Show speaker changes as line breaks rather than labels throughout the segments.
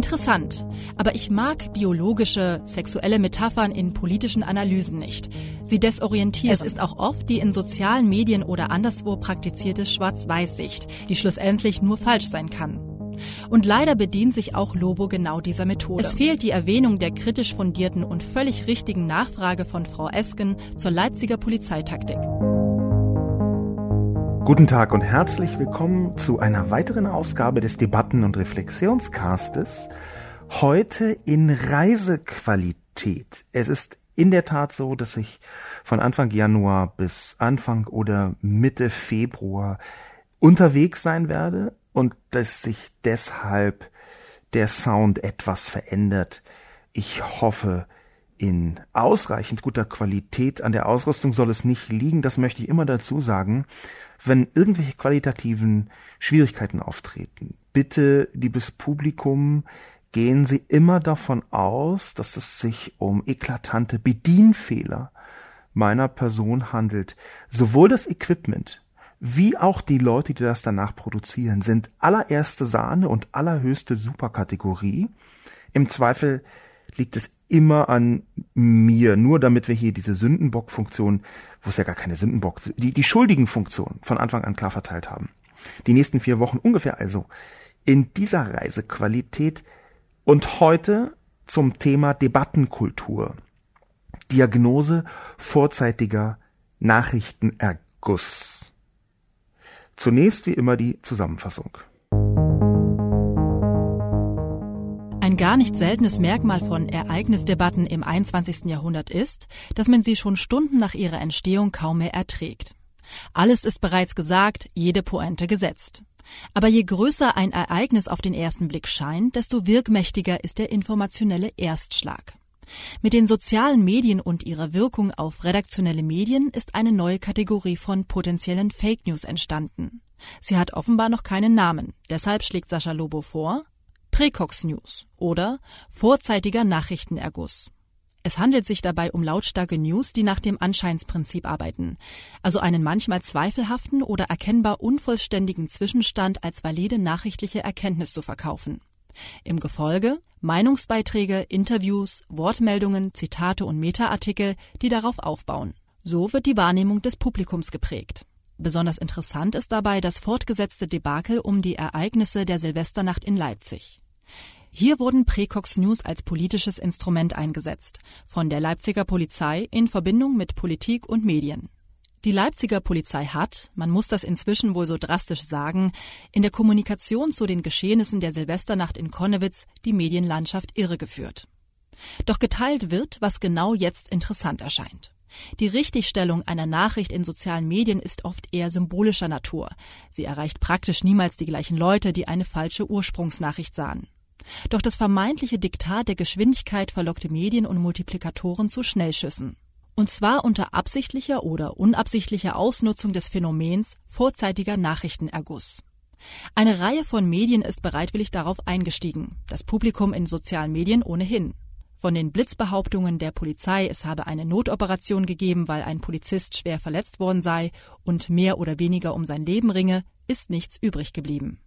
Interessant, aber ich mag biologische, sexuelle Metaphern in politischen Analysen nicht. Sie desorientieren. Es ist auch oft die in sozialen Medien oder anderswo praktizierte Schwarz-Weiß-Sicht, die schlussendlich nur falsch sein kann. Und leider bedient sich auch Lobo genau dieser Methode. Es fehlt die Erwähnung der kritisch fundierten und völlig richtigen Nachfrage von Frau Esken zur Leipziger Polizeitaktik.
Guten Tag und herzlich willkommen zu einer weiteren Ausgabe des Debatten- und Reflexionscastes. Heute in Reisequalität. Es ist in der Tat so, dass ich von Anfang Januar bis Anfang oder Mitte Februar unterwegs sein werde und dass sich deshalb der Sound etwas verändert. Ich hoffe, in ausreichend guter Qualität. An der Ausrüstung soll es nicht liegen, das möchte ich immer dazu sagen wenn irgendwelche qualitativen Schwierigkeiten auftreten, bitte, liebes Publikum, gehen Sie immer davon aus, dass es sich um eklatante Bedienfehler meiner Person handelt. Sowohl das Equipment wie auch die Leute, die das danach produzieren, sind allererste Sahne und allerhöchste Superkategorie. Im Zweifel liegt es immer an mir, nur damit wir hier diese Sündenbock-Funktion, wo es ja gar keine Sündenbock, die, die schuldigen Funktion von Anfang an klar verteilt haben. Die nächsten vier Wochen ungefähr also in dieser Reisequalität und heute zum Thema Debattenkultur. Diagnose vorzeitiger Nachrichtenerguss. Zunächst wie immer die Zusammenfassung.
Gar nicht seltenes Merkmal von Ereignisdebatten im 21. Jahrhundert ist, dass man sie schon Stunden nach ihrer Entstehung kaum mehr erträgt. Alles ist bereits gesagt, jede Pointe gesetzt. Aber je größer ein Ereignis auf den ersten Blick scheint, desto wirkmächtiger ist der informationelle Erstschlag. Mit den sozialen Medien und ihrer Wirkung auf redaktionelle Medien ist eine neue Kategorie von potenziellen Fake News entstanden. Sie hat offenbar noch keinen Namen. Deshalb schlägt Sascha Lobo vor, Precox News oder vorzeitiger Nachrichtenerguss. Es handelt sich dabei um lautstarke News, die nach dem Anscheinsprinzip arbeiten, also einen manchmal zweifelhaften oder erkennbar unvollständigen Zwischenstand als valide nachrichtliche Erkenntnis zu verkaufen. Im Gefolge Meinungsbeiträge, Interviews, Wortmeldungen, Zitate und Metaartikel, die darauf aufbauen. So wird die Wahrnehmung des Publikums geprägt. Besonders interessant ist dabei das fortgesetzte Debakel um die Ereignisse der Silvesternacht in Leipzig. Hier wurden Precox News als politisches Instrument eingesetzt, von der Leipziger Polizei in Verbindung mit Politik und Medien. Die Leipziger Polizei hat, man muss das inzwischen wohl so drastisch sagen, in der Kommunikation zu den Geschehnissen der Silvesternacht in Konnewitz die Medienlandschaft irregeführt. Doch geteilt wird, was genau jetzt interessant erscheint. Die Richtigstellung einer Nachricht in sozialen Medien ist oft eher symbolischer Natur. Sie erreicht praktisch niemals die gleichen Leute, die eine falsche Ursprungsnachricht sahen. Doch das vermeintliche Diktat der Geschwindigkeit verlockte Medien und Multiplikatoren zu Schnellschüssen. Und zwar unter absichtlicher oder unabsichtlicher Ausnutzung des Phänomens vorzeitiger Nachrichtenerguss. Eine Reihe von Medien ist bereitwillig darauf eingestiegen, das Publikum in sozialen Medien ohnehin. Von den Blitzbehauptungen der Polizei, es habe eine Notoperation gegeben, weil ein Polizist schwer verletzt worden sei und mehr oder weniger um sein Leben ringe, ist nichts übrig geblieben.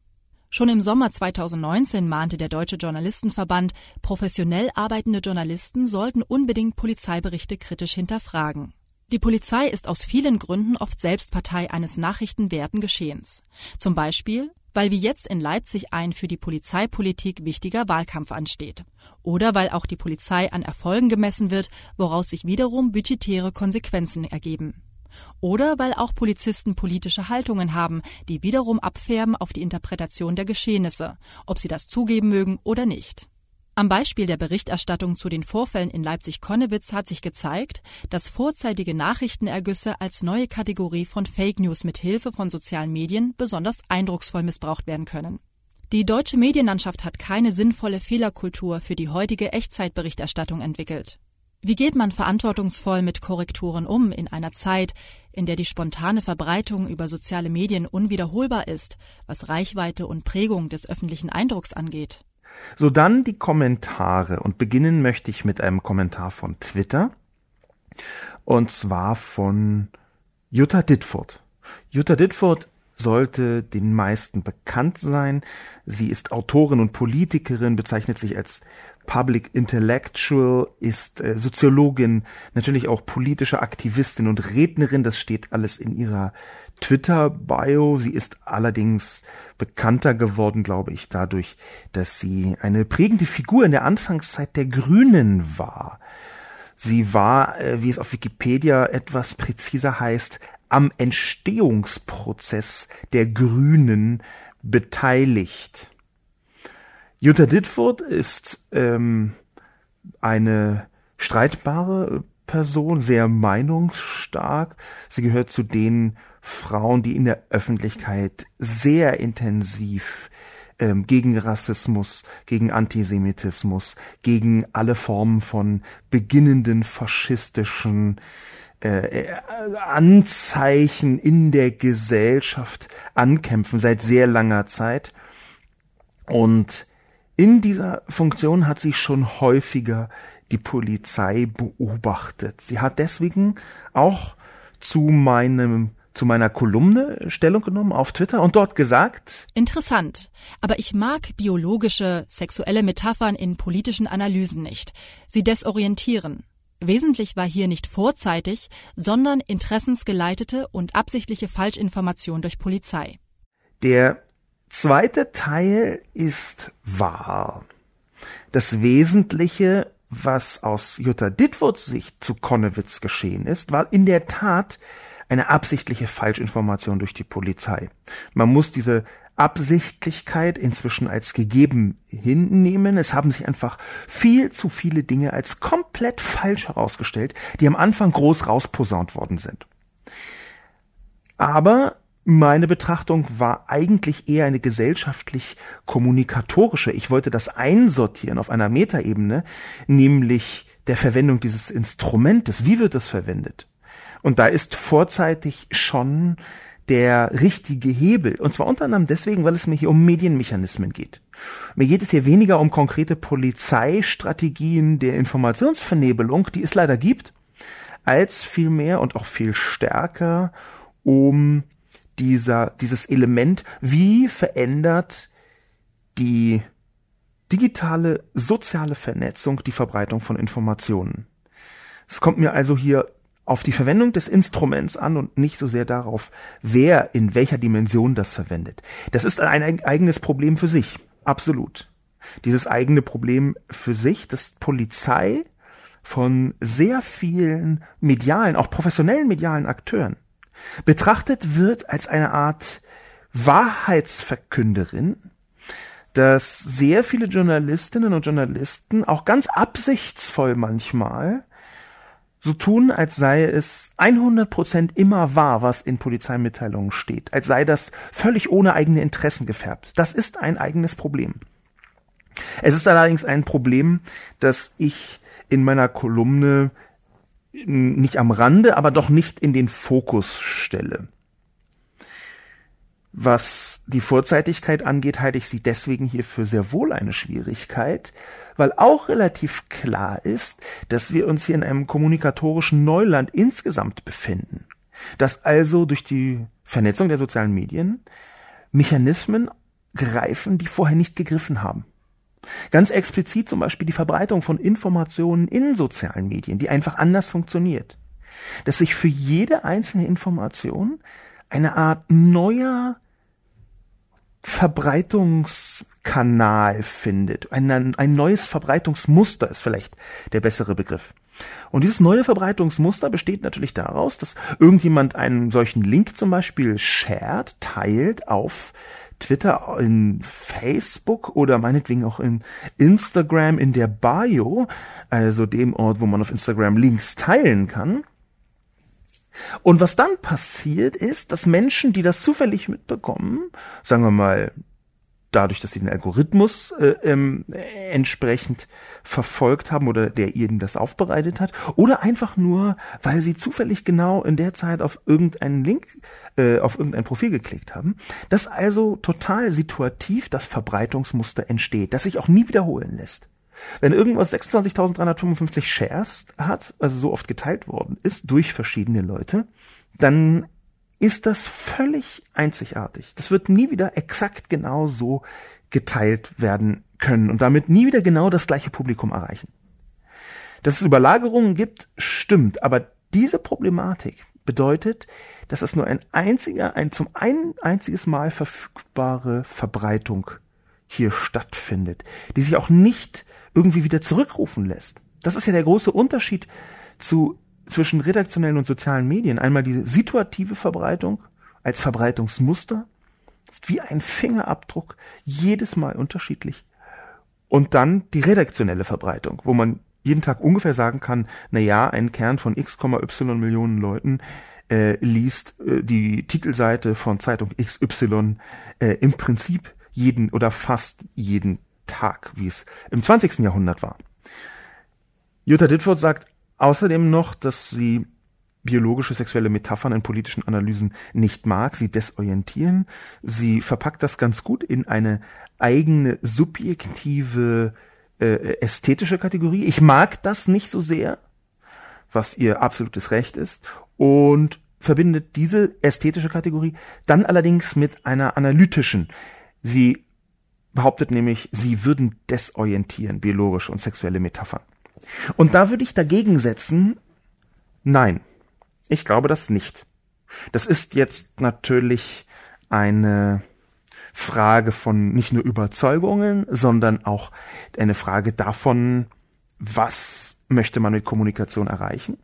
Schon im Sommer 2019 mahnte der Deutsche Journalistenverband, professionell arbeitende Journalisten sollten unbedingt Polizeiberichte kritisch hinterfragen. Die Polizei ist aus vielen Gründen oft selbst Partei eines nachrichtenwerten Geschehens. Zum Beispiel weil wie jetzt in Leipzig ein für die Polizeipolitik wichtiger Wahlkampf ansteht. Oder weil auch die Polizei an Erfolgen gemessen wird, woraus sich wiederum budgetäre Konsequenzen ergeben. Oder weil auch Polizisten politische Haltungen haben, die wiederum abfärben auf die Interpretation der Geschehnisse, ob sie das zugeben mögen oder nicht. Am Beispiel der Berichterstattung zu den Vorfällen in Leipzig-Konnewitz hat sich gezeigt, dass vorzeitige Nachrichtenergüsse als neue Kategorie von Fake News mit Hilfe von sozialen Medien besonders eindrucksvoll missbraucht werden können. Die deutsche Medienlandschaft hat keine sinnvolle Fehlerkultur für die heutige Echtzeitberichterstattung entwickelt. Wie geht man verantwortungsvoll mit Korrekturen um in einer Zeit, in der die spontane Verbreitung über soziale Medien unwiederholbar ist, was Reichweite und Prägung des öffentlichen Eindrucks angeht?
So dann die Kommentare und beginnen möchte ich mit einem Kommentar von Twitter und zwar von Jutta Ditford. Jutta Ditford sollte den meisten bekannt sein. Sie ist Autorin und Politikerin, bezeichnet sich als Public Intellectual, ist äh, Soziologin, natürlich auch politische Aktivistin und Rednerin. Das steht alles in ihrer Twitter-Bio. Sie ist allerdings bekannter geworden, glaube ich, dadurch, dass sie eine prägende Figur in der Anfangszeit der Grünen war. Sie war, äh, wie es auf Wikipedia etwas präziser heißt, am Entstehungsprozess der Grünen beteiligt. Jutta Ditford ist ähm, eine streitbare Person, sehr meinungsstark. Sie gehört zu den Frauen, die in der Öffentlichkeit sehr intensiv ähm, gegen Rassismus, gegen Antisemitismus, gegen alle Formen von beginnenden faschistischen äh, Anzeichen in der Gesellschaft ankämpfen seit sehr langer Zeit. Und in dieser Funktion hat sie schon häufiger die Polizei beobachtet. Sie hat deswegen auch zu meinem zu meiner Kolumne Stellung genommen auf Twitter und dort gesagt.
Interessant. Aber ich mag biologische, sexuelle Metaphern in politischen Analysen nicht. Sie desorientieren. Wesentlich war hier nicht vorzeitig, sondern interessensgeleitete und absichtliche Falschinformation durch Polizei.
Der zweite Teil ist wahr. Das Wesentliche, was aus Jutta Dittwurds Sicht zu Konnewitz geschehen ist, war in der Tat eine absichtliche Falschinformation durch die Polizei. Man muss diese Absichtlichkeit inzwischen als gegeben hinnehmen. Es haben sich einfach viel zu viele Dinge als komplett falsch herausgestellt, die am Anfang groß rausposaunt worden sind. Aber meine Betrachtung war eigentlich eher eine gesellschaftlich kommunikatorische. Ich wollte das einsortieren auf einer Metaebene, nämlich der Verwendung dieses Instrumentes. Wie wird das verwendet? Und da ist vorzeitig schon der richtige Hebel. Und zwar unter anderem deswegen, weil es mir hier um Medienmechanismen geht. Mir geht es hier weniger um konkrete Polizeistrategien der Informationsvernebelung, die es leider gibt, als vielmehr und auch viel stärker um dieser, dieses Element, wie verändert die digitale soziale Vernetzung die Verbreitung von Informationen. Es kommt mir also hier auf die Verwendung des Instruments an und nicht so sehr darauf, wer in welcher Dimension das verwendet. Das ist ein eigenes Problem für sich. Absolut. Dieses eigene Problem für sich, dass Polizei von sehr vielen medialen, auch professionellen medialen Akteuren betrachtet wird als eine Art Wahrheitsverkünderin, dass sehr viele Journalistinnen und Journalisten auch ganz absichtsvoll manchmal so tun, als sei es 100% immer wahr, was in Polizeimitteilungen steht, als sei das völlig ohne eigene Interessen gefärbt. Das ist ein eigenes Problem. Es ist allerdings ein Problem, das ich in meiner Kolumne nicht am Rande, aber doch nicht in den Fokus stelle. Was die Vorzeitigkeit angeht, halte ich sie deswegen hier für sehr wohl eine Schwierigkeit, weil auch relativ klar ist, dass wir uns hier in einem kommunikatorischen Neuland insgesamt befinden. Dass also durch die Vernetzung der sozialen Medien Mechanismen greifen, die vorher nicht gegriffen haben. Ganz explizit zum Beispiel die Verbreitung von Informationen in sozialen Medien, die einfach anders funktioniert. Dass sich für jede einzelne Information eine Art neuer Verbreitungskanal findet. Ein, ein neues Verbreitungsmuster ist vielleicht der bessere Begriff. Und dieses neue Verbreitungsmuster besteht natürlich daraus, dass irgendjemand einen solchen Link zum Beispiel shared, teilt auf Twitter, in Facebook oder meinetwegen auch in Instagram in der Bio, also dem Ort, wo man auf Instagram Links teilen kann. Und was dann passiert ist, dass Menschen, die das zufällig mitbekommen, sagen wir mal dadurch, dass sie den Algorithmus äh, ähm, entsprechend verfolgt haben oder der ihnen das aufbereitet hat, oder einfach nur, weil sie zufällig genau in der Zeit auf irgendeinen Link, äh, auf irgendein Profil geklickt haben, dass also total situativ das Verbreitungsmuster entsteht, das sich auch nie wiederholen lässt. Wenn irgendwas 26.355 Shares hat, also so oft geteilt worden ist durch verschiedene Leute, dann ist das völlig einzigartig. Das wird nie wieder exakt genau so geteilt werden können und damit nie wieder genau das gleiche Publikum erreichen. Dass es Überlagerungen gibt, stimmt, aber diese Problematik bedeutet, dass es nur ein einziger, ein zum ein einziges Mal verfügbare Verbreitung hier stattfindet, die sich auch nicht irgendwie wieder zurückrufen lässt. Das ist ja der große Unterschied zu zwischen redaktionellen und sozialen Medien. Einmal die situative Verbreitung als Verbreitungsmuster, wie ein Fingerabdruck, jedes Mal unterschiedlich. Und dann die redaktionelle Verbreitung, wo man jeden Tag ungefähr sagen kann, na ja, ein Kern von x,y Millionen Leuten äh, liest äh, die Titelseite von Zeitung XY äh, im Prinzip jeden oder fast jeden Tag, wie es im 20. Jahrhundert war. Jutta Ditford sagt außerdem noch, dass sie biologische sexuelle Metaphern in politischen Analysen nicht mag, sie desorientieren. Sie verpackt das ganz gut in eine eigene subjektive äh, ästhetische Kategorie. Ich mag das nicht so sehr, was ihr absolutes Recht ist, und verbindet diese ästhetische Kategorie dann allerdings mit einer analytischen. Sie behauptet nämlich, sie würden desorientieren, biologische und sexuelle Metaphern. Und da würde ich dagegen setzen, nein, ich glaube das nicht. Das ist jetzt natürlich eine Frage von nicht nur Überzeugungen, sondern auch eine Frage davon, was möchte man mit Kommunikation erreichen.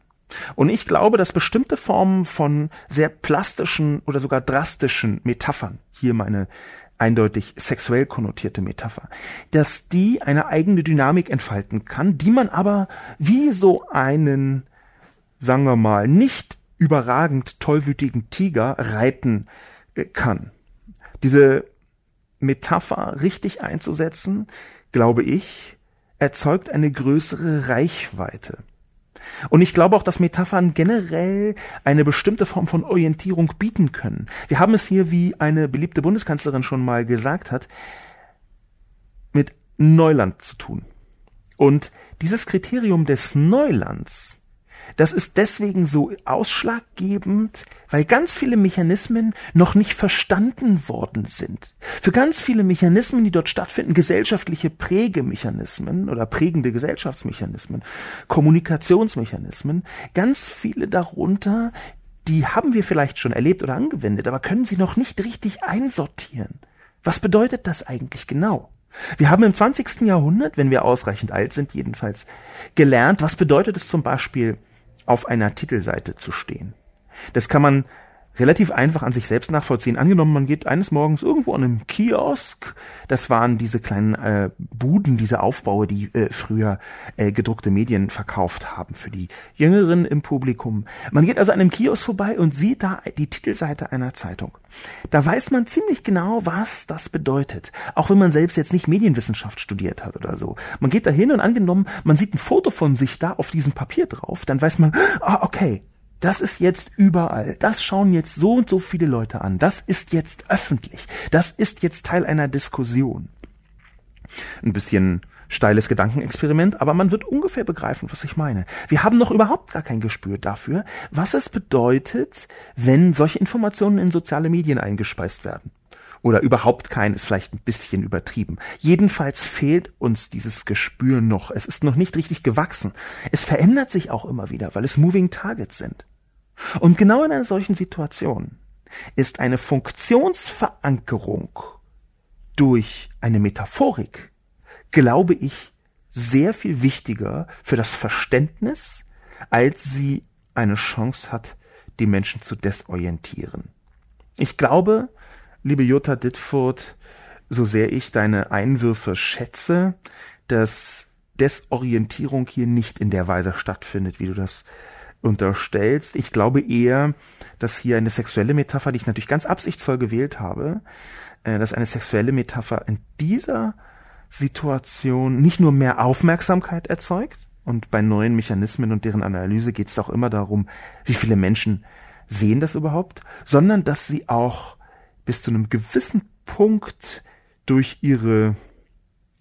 Und ich glaube, dass bestimmte Formen von sehr plastischen oder sogar drastischen Metaphern, hier meine eindeutig sexuell konnotierte Metapher, dass die eine eigene Dynamik entfalten kann, die man aber wie so einen, sagen wir mal, nicht überragend tollwütigen Tiger reiten äh, kann. Diese Metapher richtig einzusetzen, glaube ich, erzeugt eine größere Reichweite. Und ich glaube auch, dass Metaphern generell eine bestimmte Form von Orientierung bieten können. Wir haben es hier, wie eine beliebte Bundeskanzlerin schon mal gesagt hat, mit Neuland zu tun. Und dieses Kriterium des Neulands das ist deswegen so ausschlaggebend, weil ganz viele Mechanismen noch nicht verstanden worden sind. Für ganz viele Mechanismen, die dort stattfinden, gesellschaftliche Prägemechanismen oder prägende Gesellschaftsmechanismen, Kommunikationsmechanismen, ganz viele darunter, die haben wir vielleicht schon erlebt oder angewendet, aber können sie noch nicht richtig einsortieren. Was bedeutet das eigentlich genau? Wir haben im 20. Jahrhundert, wenn wir ausreichend alt sind jedenfalls, gelernt, was bedeutet es zum Beispiel, auf einer Titelseite zu stehen. Das kann man relativ einfach an sich selbst nachvollziehen. Angenommen, man geht eines Morgens irgendwo an einem Kiosk. Das waren diese kleinen äh, Buden, diese Aufbaue, die äh, früher äh, gedruckte Medien verkauft haben für die Jüngeren im Publikum. Man geht also an einem Kiosk vorbei und sieht da die Titelseite einer Zeitung. Da weiß man ziemlich genau, was das bedeutet. Auch wenn man selbst jetzt nicht Medienwissenschaft studiert hat oder so. Man geht da hin und angenommen, man sieht ein Foto von sich da auf diesem Papier drauf, dann weiß man, ah, okay, das ist jetzt überall. Das schauen jetzt so und so viele Leute an. Das ist jetzt öffentlich. Das ist jetzt Teil einer Diskussion. Ein bisschen steiles Gedankenexperiment, aber man wird ungefähr begreifen, was ich meine. Wir haben noch überhaupt gar kein Gespür dafür, was es bedeutet, wenn solche Informationen in soziale Medien eingespeist werden. Oder überhaupt kein ist vielleicht ein bisschen übertrieben. Jedenfalls fehlt uns dieses Gespür noch. Es ist noch nicht richtig gewachsen. Es verändert sich auch immer wieder, weil es Moving Targets sind. Und genau in einer solchen Situation ist eine Funktionsverankerung durch eine Metaphorik, glaube ich, sehr viel wichtiger für das Verständnis, als sie eine Chance hat, die Menschen zu desorientieren. Ich glaube, liebe Jutta Ditfurth, so sehr ich deine Einwürfe schätze, dass Desorientierung hier nicht in der Weise stattfindet, wie du das unterstellst. Ich glaube eher, dass hier eine sexuelle Metapher, die ich natürlich ganz absichtsvoll gewählt habe, äh, dass eine sexuelle Metapher in dieser Situation nicht nur mehr Aufmerksamkeit erzeugt, und bei neuen Mechanismen und deren Analyse geht es auch immer darum, wie viele Menschen sehen das überhaupt, sondern dass sie auch bis zu einem gewissen Punkt durch ihre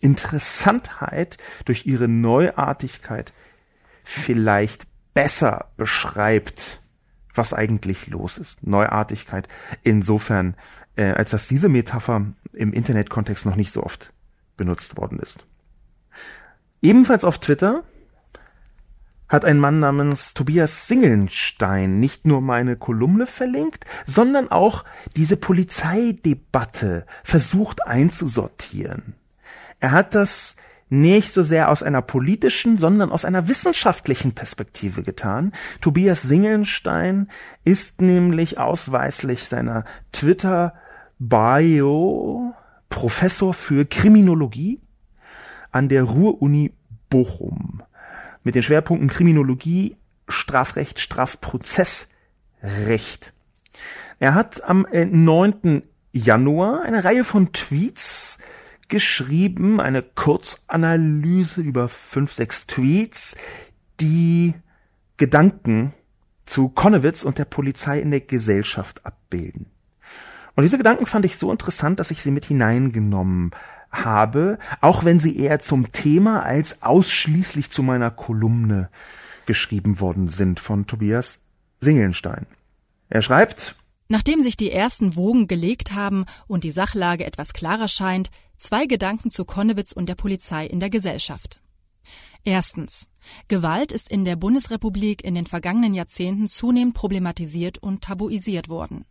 Interessantheit, durch ihre Neuartigkeit vielleicht besser beschreibt, was eigentlich los ist. Neuartigkeit insofern, äh, als dass diese Metapher im Internetkontext noch nicht so oft benutzt worden ist. Ebenfalls auf Twitter hat ein Mann namens Tobias Singelnstein nicht nur meine Kolumne verlinkt, sondern auch diese Polizeidebatte versucht einzusortieren. Er hat das nicht so sehr aus einer politischen, sondern aus einer wissenschaftlichen Perspektive getan. Tobias Singelnstein ist nämlich ausweislich seiner Twitter-Bio Professor für Kriminologie an der Ruhr-Uni Bochum mit den Schwerpunkten Kriminologie, Strafrecht, Strafprozessrecht. Er hat am 9. Äh, Januar eine Reihe von Tweets geschrieben, eine Kurzanalyse über fünf, sechs Tweets, die Gedanken zu Konnewitz und der Polizei in der Gesellschaft abbilden. Und diese Gedanken fand ich so interessant, dass ich sie mit hineingenommen habe, auch wenn sie eher zum Thema als ausschließlich zu meiner Kolumne geschrieben worden sind von Tobias Singelnstein. Er schreibt,
Nachdem sich die ersten Wogen gelegt haben und die Sachlage etwas klarer scheint, zwei Gedanken zu Konnewitz und der Polizei in der Gesellschaft. Erstens. Gewalt ist in der Bundesrepublik in den vergangenen Jahrzehnten zunehmend problematisiert und tabuisiert worden.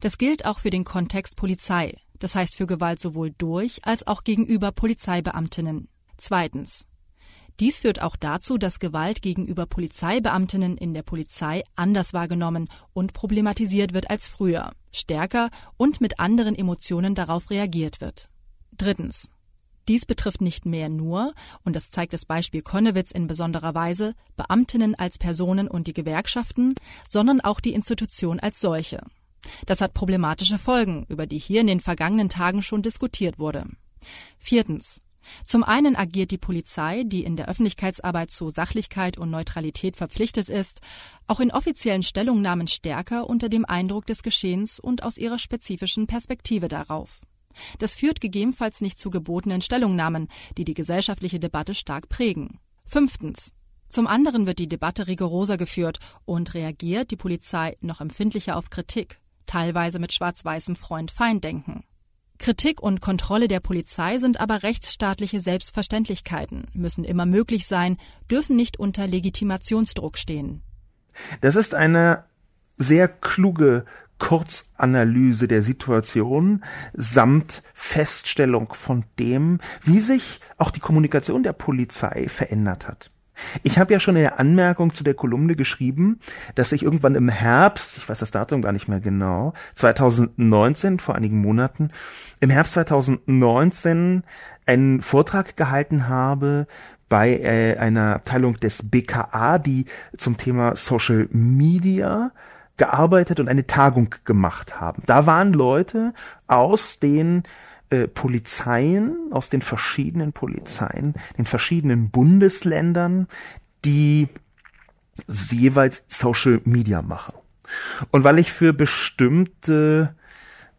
Das gilt auch für den Kontext Polizei, das heißt für Gewalt sowohl durch als auch gegenüber Polizeibeamtinnen. Zweitens. Dies führt auch dazu, dass Gewalt gegenüber Polizeibeamtinnen in der Polizei anders wahrgenommen und problematisiert wird als früher, stärker und mit anderen Emotionen darauf reagiert wird. Drittens. Dies betrifft nicht mehr nur, und das zeigt das Beispiel Konnewitz in besonderer Weise, Beamtinnen als Personen und die Gewerkschaften, sondern auch die Institution als solche. Das hat problematische Folgen, über die hier in den vergangenen Tagen schon diskutiert wurde. Viertens. Zum einen agiert die Polizei, die in der Öffentlichkeitsarbeit zu Sachlichkeit und Neutralität verpflichtet ist, auch in offiziellen Stellungnahmen stärker unter dem Eindruck des Geschehens und aus ihrer spezifischen Perspektive darauf. Das führt gegebenenfalls nicht zu gebotenen Stellungnahmen, die die gesellschaftliche Debatte stark prägen. Fünftens. Zum anderen wird die Debatte rigoroser geführt und reagiert die Polizei noch empfindlicher auf Kritik teilweise mit schwarz-weißem Freund-Feind-Denken. Kritik und Kontrolle der Polizei sind aber rechtsstaatliche Selbstverständlichkeiten, müssen immer möglich sein, dürfen nicht unter Legitimationsdruck stehen.
Das ist eine sehr kluge Kurzanalyse der Situation samt Feststellung von dem, wie sich auch die Kommunikation der Polizei verändert hat. Ich habe ja schon in der Anmerkung zu der Kolumne geschrieben, dass ich irgendwann im Herbst, ich weiß das Datum gar nicht mehr genau, 2019, vor einigen Monaten, im Herbst 2019 einen Vortrag gehalten habe bei äh, einer Abteilung des BKA, die zum Thema Social Media gearbeitet und eine Tagung gemacht haben. Da waren Leute aus den äh, Polizeien, aus den verschiedenen Polizeien, den verschiedenen Bundesländern, die jeweils Social Media machen. Und weil ich für bestimmte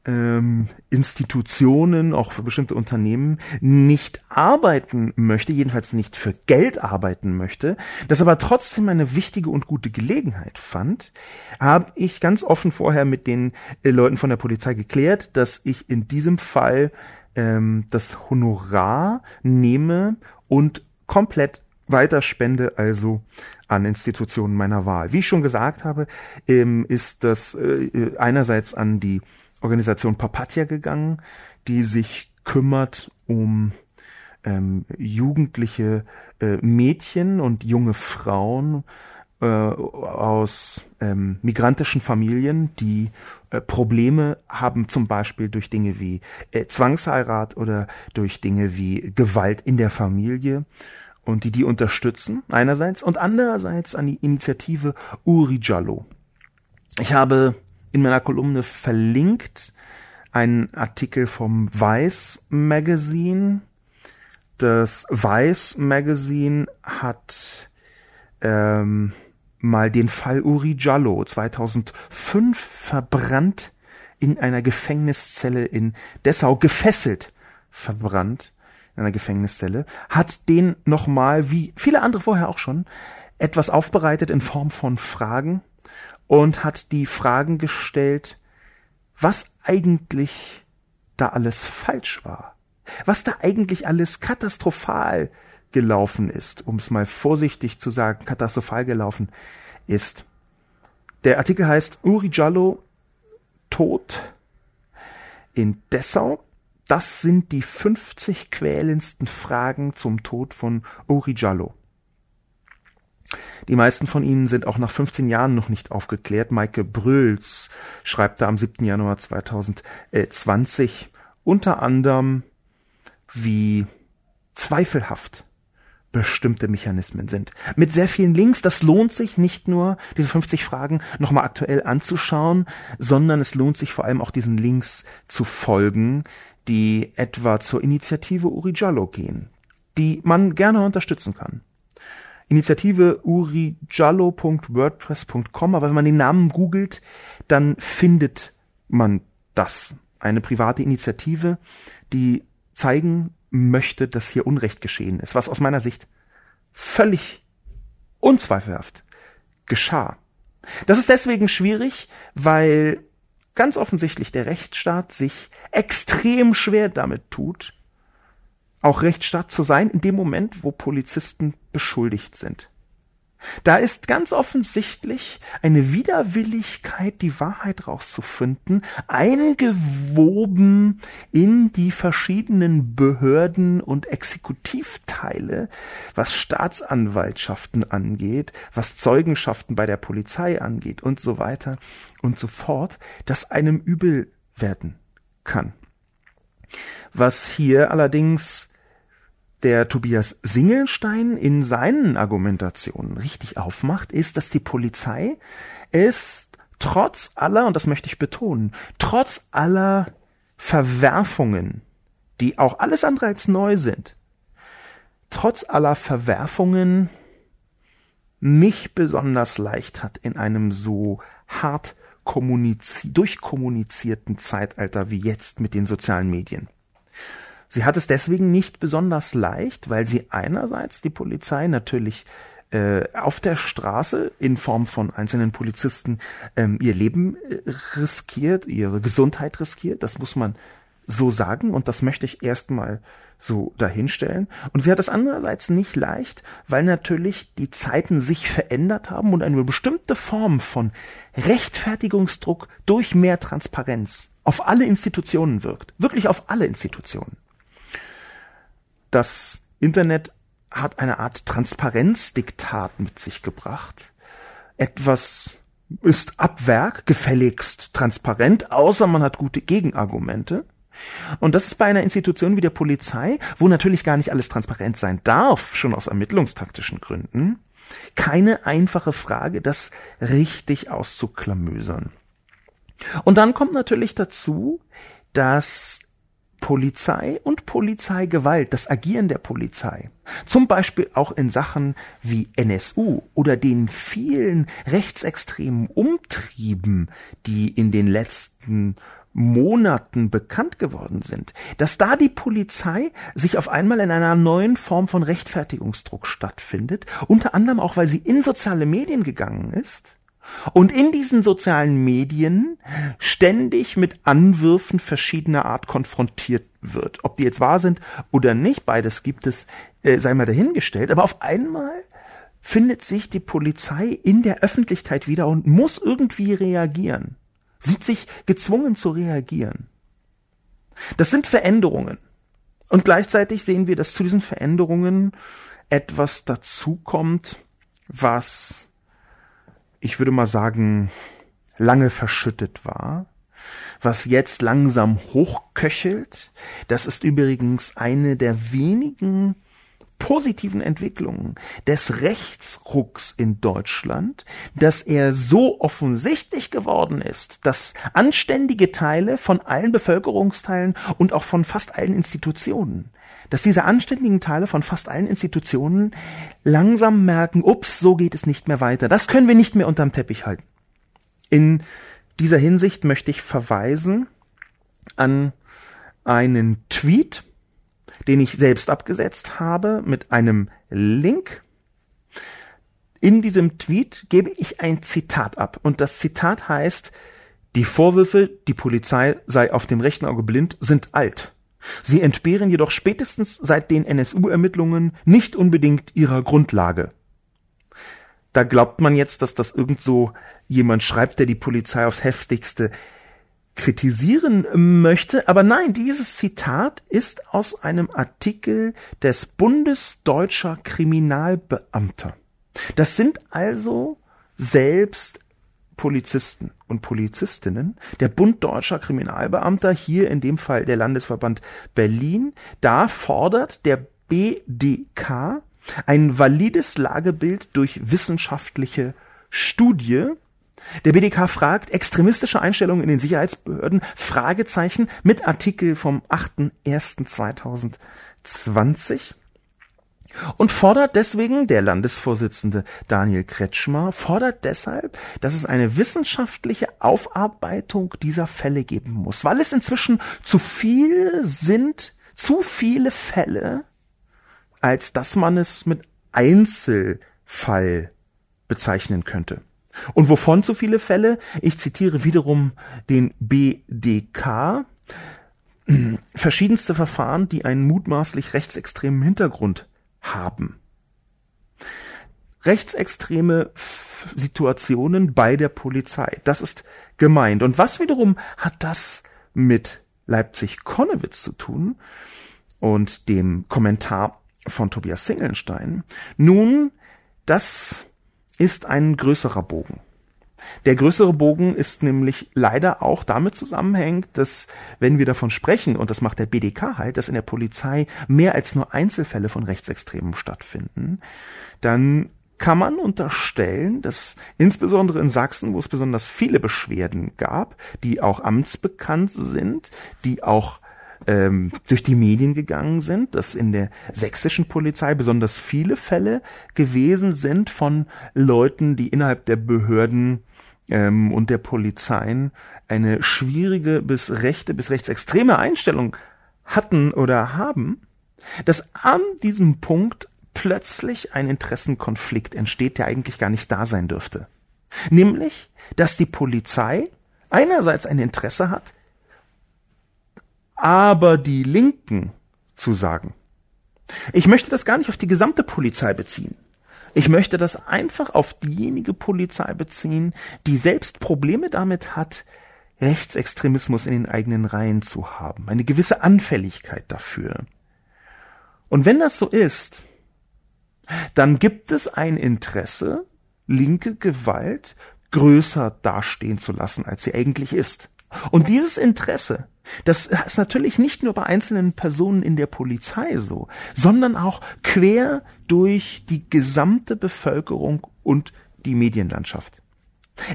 ähm, Institutionen, auch für bestimmte Unternehmen nicht arbeiten möchte, jedenfalls nicht für Geld arbeiten möchte, das aber trotzdem eine wichtige und gute Gelegenheit fand, habe ich ganz offen vorher mit den äh, Leuten von der Polizei geklärt, dass ich in diesem Fall ähm, das Honorar nehme und komplett weiterspende also an Institutionen meiner Wahl. Wie ich schon gesagt habe, ähm, ist das äh, einerseits an die Organisation Papatia gegangen, die sich kümmert um ähm, jugendliche äh, Mädchen und junge Frauen äh, aus ähm, migrantischen Familien, die äh, Probleme haben, zum Beispiel durch Dinge wie äh, Zwangsheirat oder durch Dinge wie Gewalt in der Familie und die die unterstützen, einerseits, und andererseits an die Initiative Uri Jallo. Ich habe in meiner Kolumne verlinkt einen Artikel vom Vice Magazine. Das Vice Magazine hat ähm, mal den Fall Uri Jallo 2005 verbrannt in einer Gefängniszelle in Dessau gefesselt verbrannt in einer Gefängniszelle, hat den nochmal, wie viele andere vorher auch schon, etwas aufbereitet in Form von Fragen und hat die Fragen gestellt, was eigentlich da alles falsch war, was da eigentlich alles katastrophal gelaufen ist, um es mal vorsichtig zu sagen, katastrophal gelaufen ist. Der Artikel heißt Uri Jallo Tod in Dessau das sind die 50 quälendsten Fragen zum Tod von Uri Jallo. Die meisten von ihnen sind auch nach 15 Jahren noch nicht aufgeklärt. Maike Brülls schreibt da am 7. Januar 2020 unter anderem, wie zweifelhaft bestimmte Mechanismen sind. Mit sehr vielen Links, das lohnt sich nicht nur, diese 50 Fragen nochmal aktuell anzuschauen, sondern es lohnt sich vor allem auch diesen Links zu folgen, die etwa zur Initiative Uri Jallo gehen, die man gerne unterstützen kann. Initiative urijallo.wordpress.com, aber wenn man den Namen googelt, dann findet man das. Eine private Initiative, die zeigen möchte, dass hier Unrecht geschehen ist, was aus meiner Sicht völlig unzweifelhaft geschah. Das ist deswegen schwierig, weil ganz offensichtlich der Rechtsstaat sich extrem schwer damit tut, auch Rechtsstaat zu sein in dem Moment, wo Polizisten beschuldigt sind. Da ist ganz offensichtlich eine Widerwilligkeit, die Wahrheit rauszufinden, eingewoben in die verschiedenen Behörden und Exekutivteile, was Staatsanwaltschaften angeht, was Zeugenschaften bei der Polizei angeht und so weiter und so fort, das einem übel werden kann. Was hier allerdings der Tobias Singelstein in seinen Argumentationen richtig aufmacht, ist, dass die Polizei es trotz aller, und das möchte ich betonen, trotz aller Verwerfungen, die auch alles andere als neu sind, trotz aller Verwerfungen mich besonders leicht hat in einem so hart kommunizi durchkommunizierten Zeitalter wie jetzt mit den sozialen Medien. Sie hat es deswegen nicht besonders leicht, weil sie einerseits die Polizei natürlich äh, auf der Straße in Form von einzelnen Polizisten ähm, ihr Leben äh, riskiert, ihre Gesundheit riskiert. Das muss man so sagen und das möchte ich erstmal so dahinstellen. Und sie hat es andererseits nicht leicht, weil natürlich die Zeiten sich verändert haben und eine bestimmte Form von Rechtfertigungsdruck durch mehr Transparenz auf alle Institutionen wirkt. Wirklich auf alle Institutionen. Das Internet hat eine Art Transparenzdiktat mit sich gebracht. Etwas ist ab Werk gefälligst transparent, außer man hat gute Gegenargumente. Und das ist bei einer Institution wie der Polizei, wo natürlich gar nicht alles transparent sein darf, schon aus ermittlungstaktischen Gründen, keine einfache Frage, das richtig auszuklamösern. Und dann kommt natürlich dazu, dass Polizei und Polizeigewalt, das Agieren der Polizei, zum Beispiel auch in Sachen wie NSU oder den vielen rechtsextremen Umtrieben, die in den letzten Monaten bekannt geworden sind, dass da die Polizei sich auf einmal in einer neuen Form von Rechtfertigungsdruck stattfindet, unter anderem auch, weil sie in soziale Medien gegangen ist und in diesen sozialen Medien ständig mit Anwürfen verschiedener Art konfrontiert wird. Ob die jetzt wahr sind oder nicht, beides gibt es, äh, sei mal dahingestellt. Aber auf einmal findet sich die Polizei in der Öffentlichkeit wieder und muss irgendwie reagieren. Sieht sich gezwungen zu reagieren. Das sind Veränderungen. Und gleichzeitig sehen wir, dass zu diesen Veränderungen etwas dazukommt, was ich würde mal sagen, lange verschüttet war, was jetzt langsam hochköchelt. Das ist übrigens eine der wenigen positiven Entwicklungen des Rechtsrucks in Deutschland, dass er so offensichtlich geworden ist, dass anständige Teile von allen Bevölkerungsteilen und auch von fast allen Institutionen, dass diese anständigen Teile von fast allen Institutionen langsam merken, ups, so geht es nicht mehr weiter. Das können wir nicht mehr unterm Teppich halten. In dieser Hinsicht möchte ich verweisen an einen Tweet, den ich selbst abgesetzt habe mit einem Link. In diesem Tweet gebe ich ein Zitat ab und das Zitat heißt, die Vorwürfe, die Polizei sei auf dem rechten Auge blind, sind alt. Sie entbehren jedoch spätestens seit den NSU-Ermittlungen nicht unbedingt ihrer Grundlage. Da glaubt man jetzt, dass das irgend so jemand schreibt, der die Polizei aufs heftigste kritisieren möchte. Aber nein, dieses Zitat ist aus einem Artikel des Bundesdeutscher Kriminalbeamter. Das sind also selbst Polizisten und Polizistinnen, der Bund deutscher Kriminalbeamter, hier in dem Fall der Landesverband Berlin, da fordert der BDK ein valides Lagebild durch wissenschaftliche Studie. Der BDK fragt extremistische Einstellungen in den Sicherheitsbehörden, Fragezeichen mit Artikel vom 8.1.2020 und fordert deswegen, der Landesvorsitzende Daniel Kretschmer, fordert deshalb, dass es eine wissenschaftliche Aufarbeitung dieser Fälle geben muss, weil es inzwischen zu viele sind, zu viele Fälle, als dass man es mit Einzelfall bezeichnen könnte. Und wovon so viele Fälle? Ich zitiere wiederum den BDK. Verschiedenste Verfahren, die einen mutmaßlich rechtsextremen Hintergrund haben. Rechtsextreme Situationen bei der Polizei. Das ist gemeint. Und was wiederum hat das mit Leipzig-Konnewitz zu tun und dem Kommentar von Tobias Singelstein? Nun, das ist ein größerer Bogen. Der größere Bogen ist nämlich leider auch damit zusammenhängt, dass wenn wir davon sprechen, und das macht der BDK halt, dass in der Polizei mehr als nur Einzelfälle von Rechtsextremen stattfinden, dann kann man unterstellen, dass insbesondere in Sachsen, wo es besonders viele Beschwerden gab, die auch amtsbekannt sind, die auch ähm, durch die Medien gegangen sind, dass in der sächsischen Polizei besonders viele Fälle gewesen sind von Leuten, die innerhalb der Behörden ähm, und der Polizeien eine schwierige bis rechte bis rechtsextreme Einstellung hatten oder haben, dass an diesem Punkt plötzlich ein Interessenkonflikt entsteht, der eigentlich gar nicht da sein dürfte. Nämlich, dass die Polizei einerseits ein Interesse hat, aber die Linken zu sagen. Ich möchte das gar nicht auf die gesamte Polizei beziehen. Ich möchte das einfach auf diejenige Polizei beziehen, die selbst Probleme damit hat, Rechtsextremismus in den eigenen Reihen zu haben, eine gewisse Anfälligkeit dafür. Und wenn das so ist, dann gibt es ein Interesse, linke Gewalt größer dastehen zu lassen, als sie eigentlich ist. Und dieses Interesse das ist natürlich nicht nur bei einzelnen Personen in der Polizei so, sondern auch quer durch die gesamte Bevölkerung und die Medienlandschaft.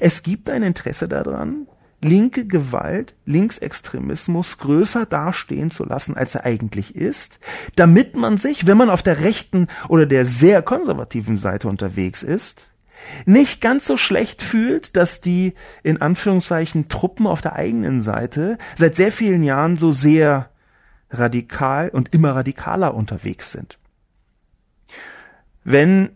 Es gibt ein Interesse daran, linke Gewalt, Linksextremismus größer dastehen zu lassen, als er eigentlich ist, damit man sich, wenn man auf der rechten oder der sehr konservativen Seite unterwegs ist, nicht ganz so schlecht fühlt, dass die in Anführungszeichen Truppen auf der eigenen Seite seit sehr vielen Jahren so sehr radikal und immer radikaler unterwegs sind. Wenn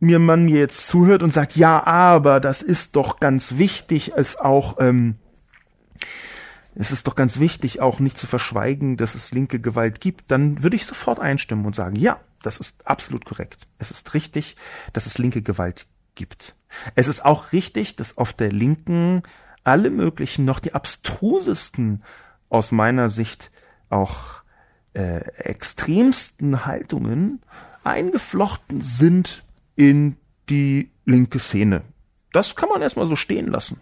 mir man mir jetzt zuhört und sagt, ja, aber das ist doch ganz wichtig, es auch ähm, es ist doch ganz wichtig, auch nicht zu verschweigen, dass es linke Gewalt gibt, dann würde ich sofort einstimmen und sagen, ja, das ist absolut korrekt. Es ist richtig, dass es linke Gewalt gibt. Es ist auch richtig, dass auf der Linken alle möglichen, noch die abstrusesten, aus meiner Sicht auch äh, extremsten Haltungen eingeflochten sind in die linke Szene. Das kann man erstmal so stehen lassen.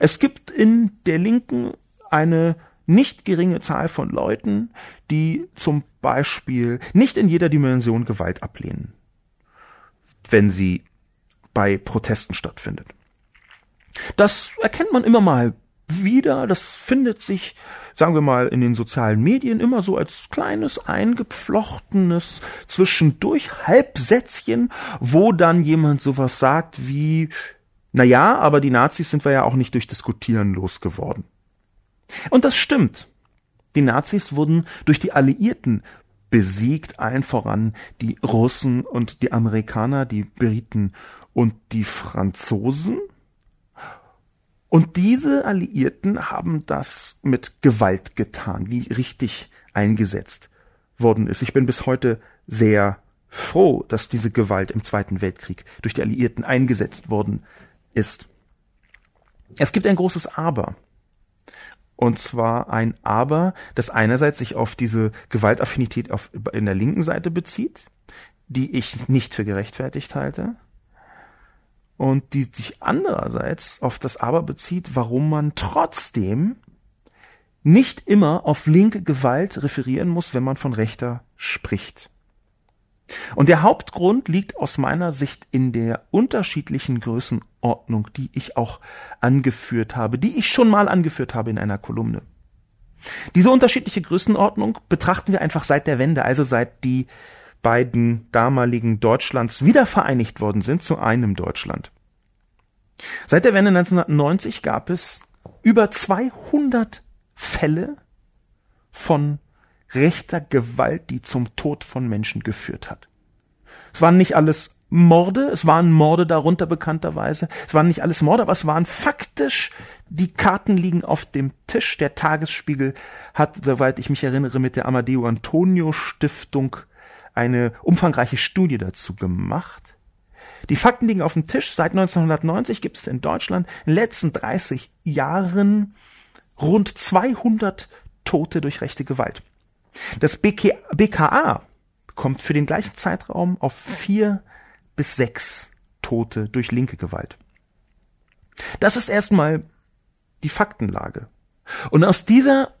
Es gibt in der Linken eine nicht geringe Zahl von Leuten, die zum Beispiel nicht in jeder Dimension Gewalt ablehnen, wenn sie bei Protesten stattfindet. Das erkennt man immer mal wieder, das findet sich, sagen wir mal, in den sozialen Medien immer so als kleines eingepflochtenes zwischendurch Halbsätzchen, wo dann jemand sowas sagt wie, na ja, aber die Nazis sind wir ja auch nicht durch Diskutieren losgeworden. Und das stimmt. Die Nazis wurden durch die Alliierten besiegt, allen voran die Russen und die Amerikaner, die Briten und die Franzosen. Und diese Alliierten haben das mit Gewalt getan, die richtig eingesetzt worden ist. Ich bin bis heute sehr froh, dass diese Gewalt im Zweiten Weltkrieg durch die Alliierten eingesetzt worden ist. Es gibt ein großes Aber. Und zwar ein Aber, das einerseits sich auf diese Gewaltaffinität auf, in der linken Seite bezieht, die ich nicht für gerechtfertigt halte, und die sich andererseits auf das Aber bezieht, warum man trotzdem nicht immer auf linke Gewalt referieren muss, wenn man von rechter spricht. Und der Hauptgrund liegt aus meiner Sicht in der unterschiedlichen Größenordnung, die ich auch angeführt habe, die ich schon mal angeführt habe in einer Kolumne. Diese unterschiedliche Größenordnung betrachten wir einfach seit der Wende, also seit die beiden damaligen Deutschlands wieder vereinigt worden sind zu einem Deutschland. Seit der Wende 1990 gab es über 200 Fälle von rechter Gewalt, die zum Tod von Menschen geführt hat. Es waren nicht alles Morde, es waren Morde darunter bekannterweise. Es waren nicht alles Morde, aber es waren faktisch, die Karten liegen auf dem Tisch. Der Tagesspiegel hat, soweit ich mich erinnere, mit der Amadeo Antonio Stiftung eine umfangreiche Studie dazu gemacht. Die Fakten liegen auf dem Tisch. Seit 1990 gibt es in Deutschland in den letzten 30 Jahren rund 200 Tote durch rechte Gewalt. Das BK, BKA kommt für den gleichen Zeitraum auf vier bis sechs Tote durch linke Gewalt. Das ist erstmal die Faktenlage. Und aus dieser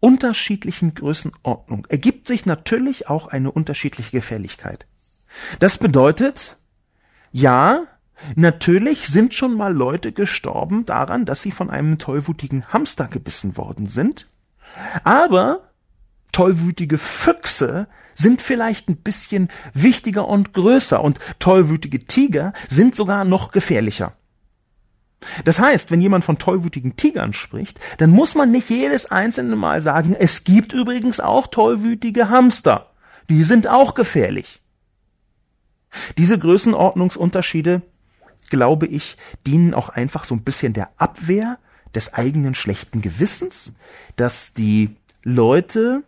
unterschiedlichen Größenordnung ergibt sich natürlich auch eine unterschiedliche Gefährlichkeit. Das bedeutet, ja, natürlich sind schon mal Leute gestorben daran, dass sie von einem tollwütigen Hamster gebissen worden sind, aber tollwütige Füchse sind vielleicht ein bisschen wichtiger und größer und tollwütige Tiger sind sogar noch gefährlicher. Das heißt, wenn jemand von tollwütigen Tigern spricht, dann muss man nicht jedes einzelne Mal sagen, es gibt übrigens auch tollwütige Hamster. Die sind auch gefährlich. Diese Größenordnungsunterschiede, glaube ich, dienen auch einfach so ein bisschen der Abwehr des eigenen schlechten Gewissens, dass die Leute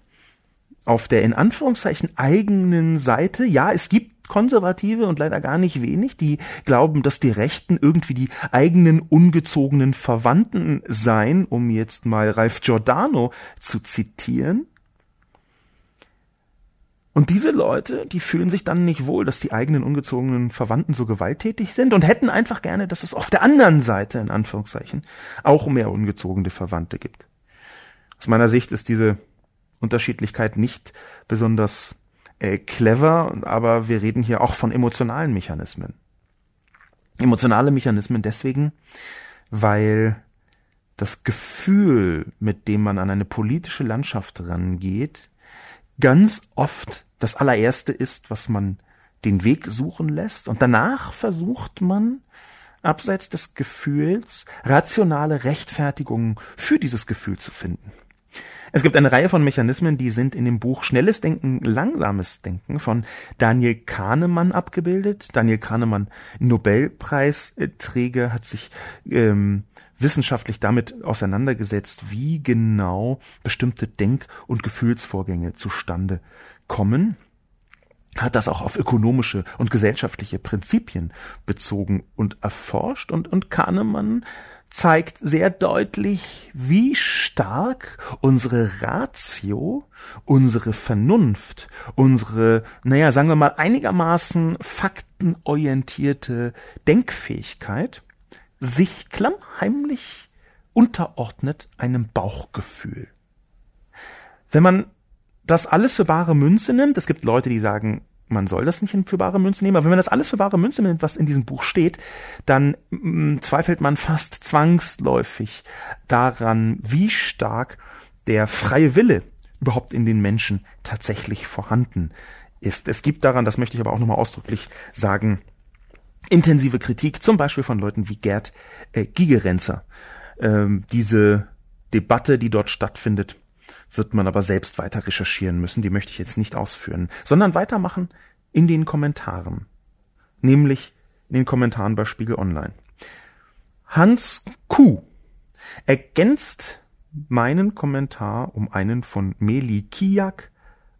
auf der in Anführungszeichen eigenen Seite, ja, es gibt Konservative und leider gar nicht wenig, die glauben, dass die Rechten irgendwie die eigenen ungezogenen Verwandten seien, um jetzt mal Ralf Giordano zu zitieren. Und diese Leute, die fühlen sich dann nicht wohl, dass die eigenen ungezogenen Verwandten so gewalttätig sind und hätten einfach gerne, dass es auf der anderen Seite, in Anführungszeichen, auch mehr ungezogene Verwandte gibt. Aus meiner Sicht ist diese Unterschiedlichkeit nicht besonders äh, clever, aber wir reden hier auch von emotionalen Mechanismen. Emotionale Mechanismen deswegen, weil das Gefühl, mit dem man an eine politische Landschaft rangeht, ganz oft das allererste ist, was man den Weg suchen lässt und danach versucht man, abseits des Gefühls, rationale Rechtfertigungen für dieses Gefühl zu finden. Es gibt eine Reihe von Mechanismen, die sind in dem Buch Schnelles Denken, Langsames Denken von Daniel Kahnemann abgebildet. Daniel Kahnemann, Nobelpreisträger, hat sich ähm, wissenschaftlich damit auseinandergesetzt, wie genau bestimmte Denk- und Gefühlsvorgänge zustande kommen hat das auch auf ökonomische und gesellschaftliche Prinzipien bezogen und erforscht und, und Kahnemann zeigt sehr deutlich, wie stark unsere Ratio, unsere Vernunft, unsere, naja, sagen wir mal, einigermaßen faktenorientierte Denkfähigkeit sich klammheimlich unterordnet einem Bauchgefühl. Wenn man das alles für bare Münze nimmt, es gibt Leute, die sagen, man soll das nicht für bare Münze nehmen, aber wenn man das alles für bare Münze nimmt, was in diesem Buch steht, dann mh, mm, zweifelt man fast zwangsläufig daran, wie stark der freie Wille überhaupt in den Menschen tatsächlich vorhanden ist. Es gibt daran, das möchte ich aber auch nochmal ausdrücklich sagen, intensive Kritik, zum Beispiel von Leuten wie Gerd äh, Gigerenzer. Ähm, diese Debatte, die dort stattfindet, wird man aber selbst weiter recherchieren müssen, die möchte ich jetzt nicht ausführen, sondern weitermachen in den Kommentaren, nämlich in den Kommentaren bei Spiegel Online. Hans Kuh ergänzt meinen Kommentar um einen von Meli Kiak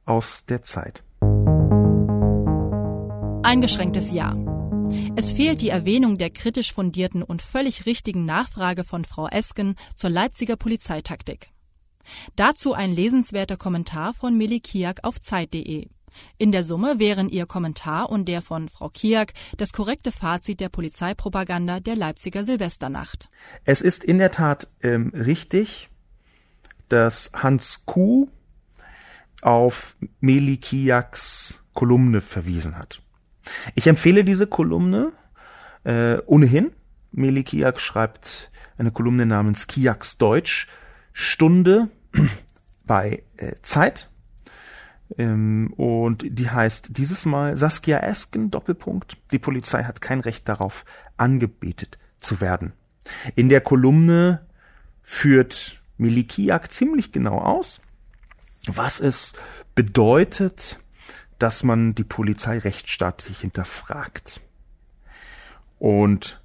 aus der Zeit.
Eingeschränktes Ja. Es fehlt die Erwähnung der kritisch fundierten und völlig richtigen Nachfrage von Frau Esken zur Leipziger Polizeitaktik. Dazu ein lesenswerter Kommentar von Milli Kiak auf Zeit.de. In der Summe wären ihr Kommentar und der von Frau Kiak das korrekte Fazit der Polizeipropaganda der Leipziger Silvesternacht.
Es ist in der Tat ähm, richtig, dass Hans Kuh auf Meli Kiaks Kolumne verwiesen hat. Ich empfehle diese Kolumne äh, ohnehin. Meli Kiak schreibt eine Kolumne namens Kiaks Deutsch, Stunde bei äh, Zeit. Ähm, und die heißt dieses Mal Saskia Esken, Doppelpunkt. Die Polizei hat kein Recht darauf, angebetet zu werden. In der Kolumne führt Milikiak ziemlich genau aus, was es bedeutet, dass man die Polizei rechtsstaatlich hinterfragt. Und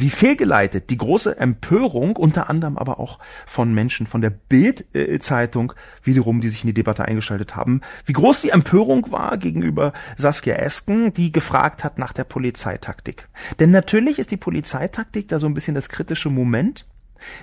wie fehlgeleitet die große Empörung, unter anderem aber auch von Menschen von der Bild-Zeitung, wiederum, die sich in die Debatte eingeschaltet haben, wie groß die Empörung war gegenüber Saskia Esken, die gefragt hat nach der Polizeitaktik. Denn natürlich ist die Polizeitaktik da so ein bisschen das kritische Moment.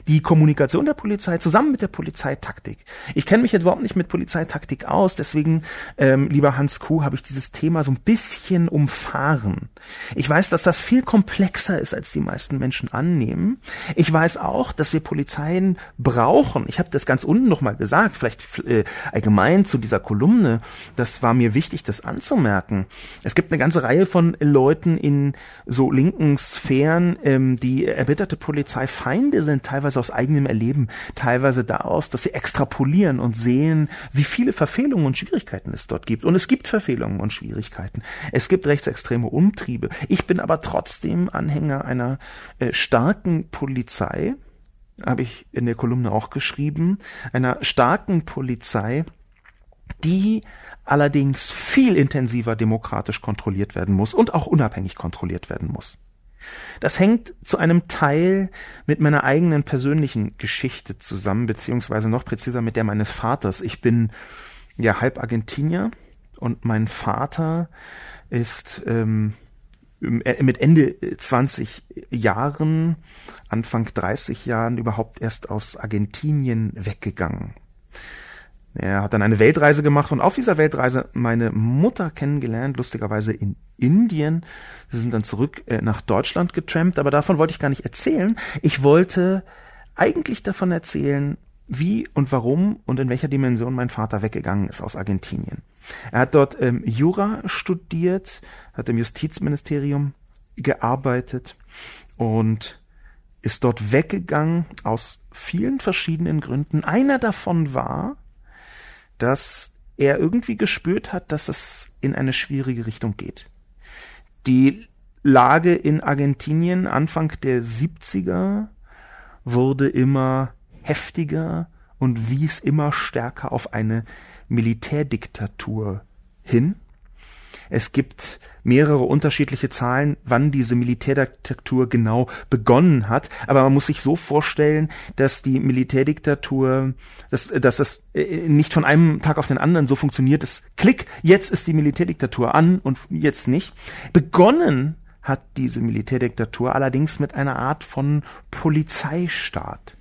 Die Kommunikation der Polizei zusammen mit der Polizeitaktik. Ich kenne mich jetzt überhaupt nicht mit Polizeitaktik aus, deswegen, ähm, lieber Hans Kuh, habe ich dieses Thema so ein bisschen umfahren. Ich weiß, dass das viel komplexer ist, als die meisten Menschen annehmen. Ich weiß auch, dass wir Polizeien brauchen. Ich habe das ganz unten nochmal gesagt, vielleicht äh, allgemein zu dieser Kolumne. Das war mir wichtig, das anzumerken. Es gibt eine ganze Reihe von Leuten in so linken Sphären, ähm, die erbitterte Polizeifeinde sind teilweise aus eigenem Erleben, teilweise daraus, dass sie extrapolieren und sehen, wie viele Verfehlungen und Schwierigkeiten es dort gibt. Und es gibt Verfehlungen und Schwierigkeiten. Es gibt rechtsextreme Umtriebe. Ich bin aber trotzdem Anhänger einer äh, starken Polizei, habe ich in der Kolumne auch geschrieben, einer starken Polizei, die allerdings viel intensiver demokratisch kontrolliert werden muss und auch unabhängig kontrolliert werden muss. Das hängt zu einem Teil mit meiner eigenen persönlichen Geschichte zusammen, beziehungsweise noch präziser mit der meines Vaters. Ich bin ja halb Argentinier und mein Vater ist ähm, mit Ende 20 Jahren, Anfang 30 Jahren überhaupt erst aus Argentinien weggegangen. Er hat dann eine Weltreise gemacht und auf dieser Weltreise meine Mutter kennengelernt, lustigerweise in Indien. Sie sind dann zurück äh, nach Deutschland getrampt, aber davon wollte ich gar nicht erzählen. Ich wollte eigentlich davon erzählen, wie und warum und in welcher Dimension mein Vater weggegangen ist aus Argentinien. Er hat dort ähm, Jura studiert, hat im Justizministerium gearbeitet und ist dort weggegangen aus vielen verschiedenen Gründen. Einer davon war, dass er irgendwie gespürt hat, dass es in eine schwierige Richtung geht. Die Lage in Argentinien Anfang der 70er wurde immer heftiger und wies immer stärker auf eine Militärdiktatur hin. Es gibt mehrere unterschiedliche Zahlen, wann diese Militärdiktatur genau begonnen hat. Aber man muss sich so vorstellen, dass die Militärdiktatur, dass, dass es äh, nicht von einem Tag auf den anderen so funktioniert ist. Klick, jetzt ist die Militärdiktatur an und jetzt nicht. Begonnen hat diese Militärdiktatur allerdings mit einer Art von Polizeistaat.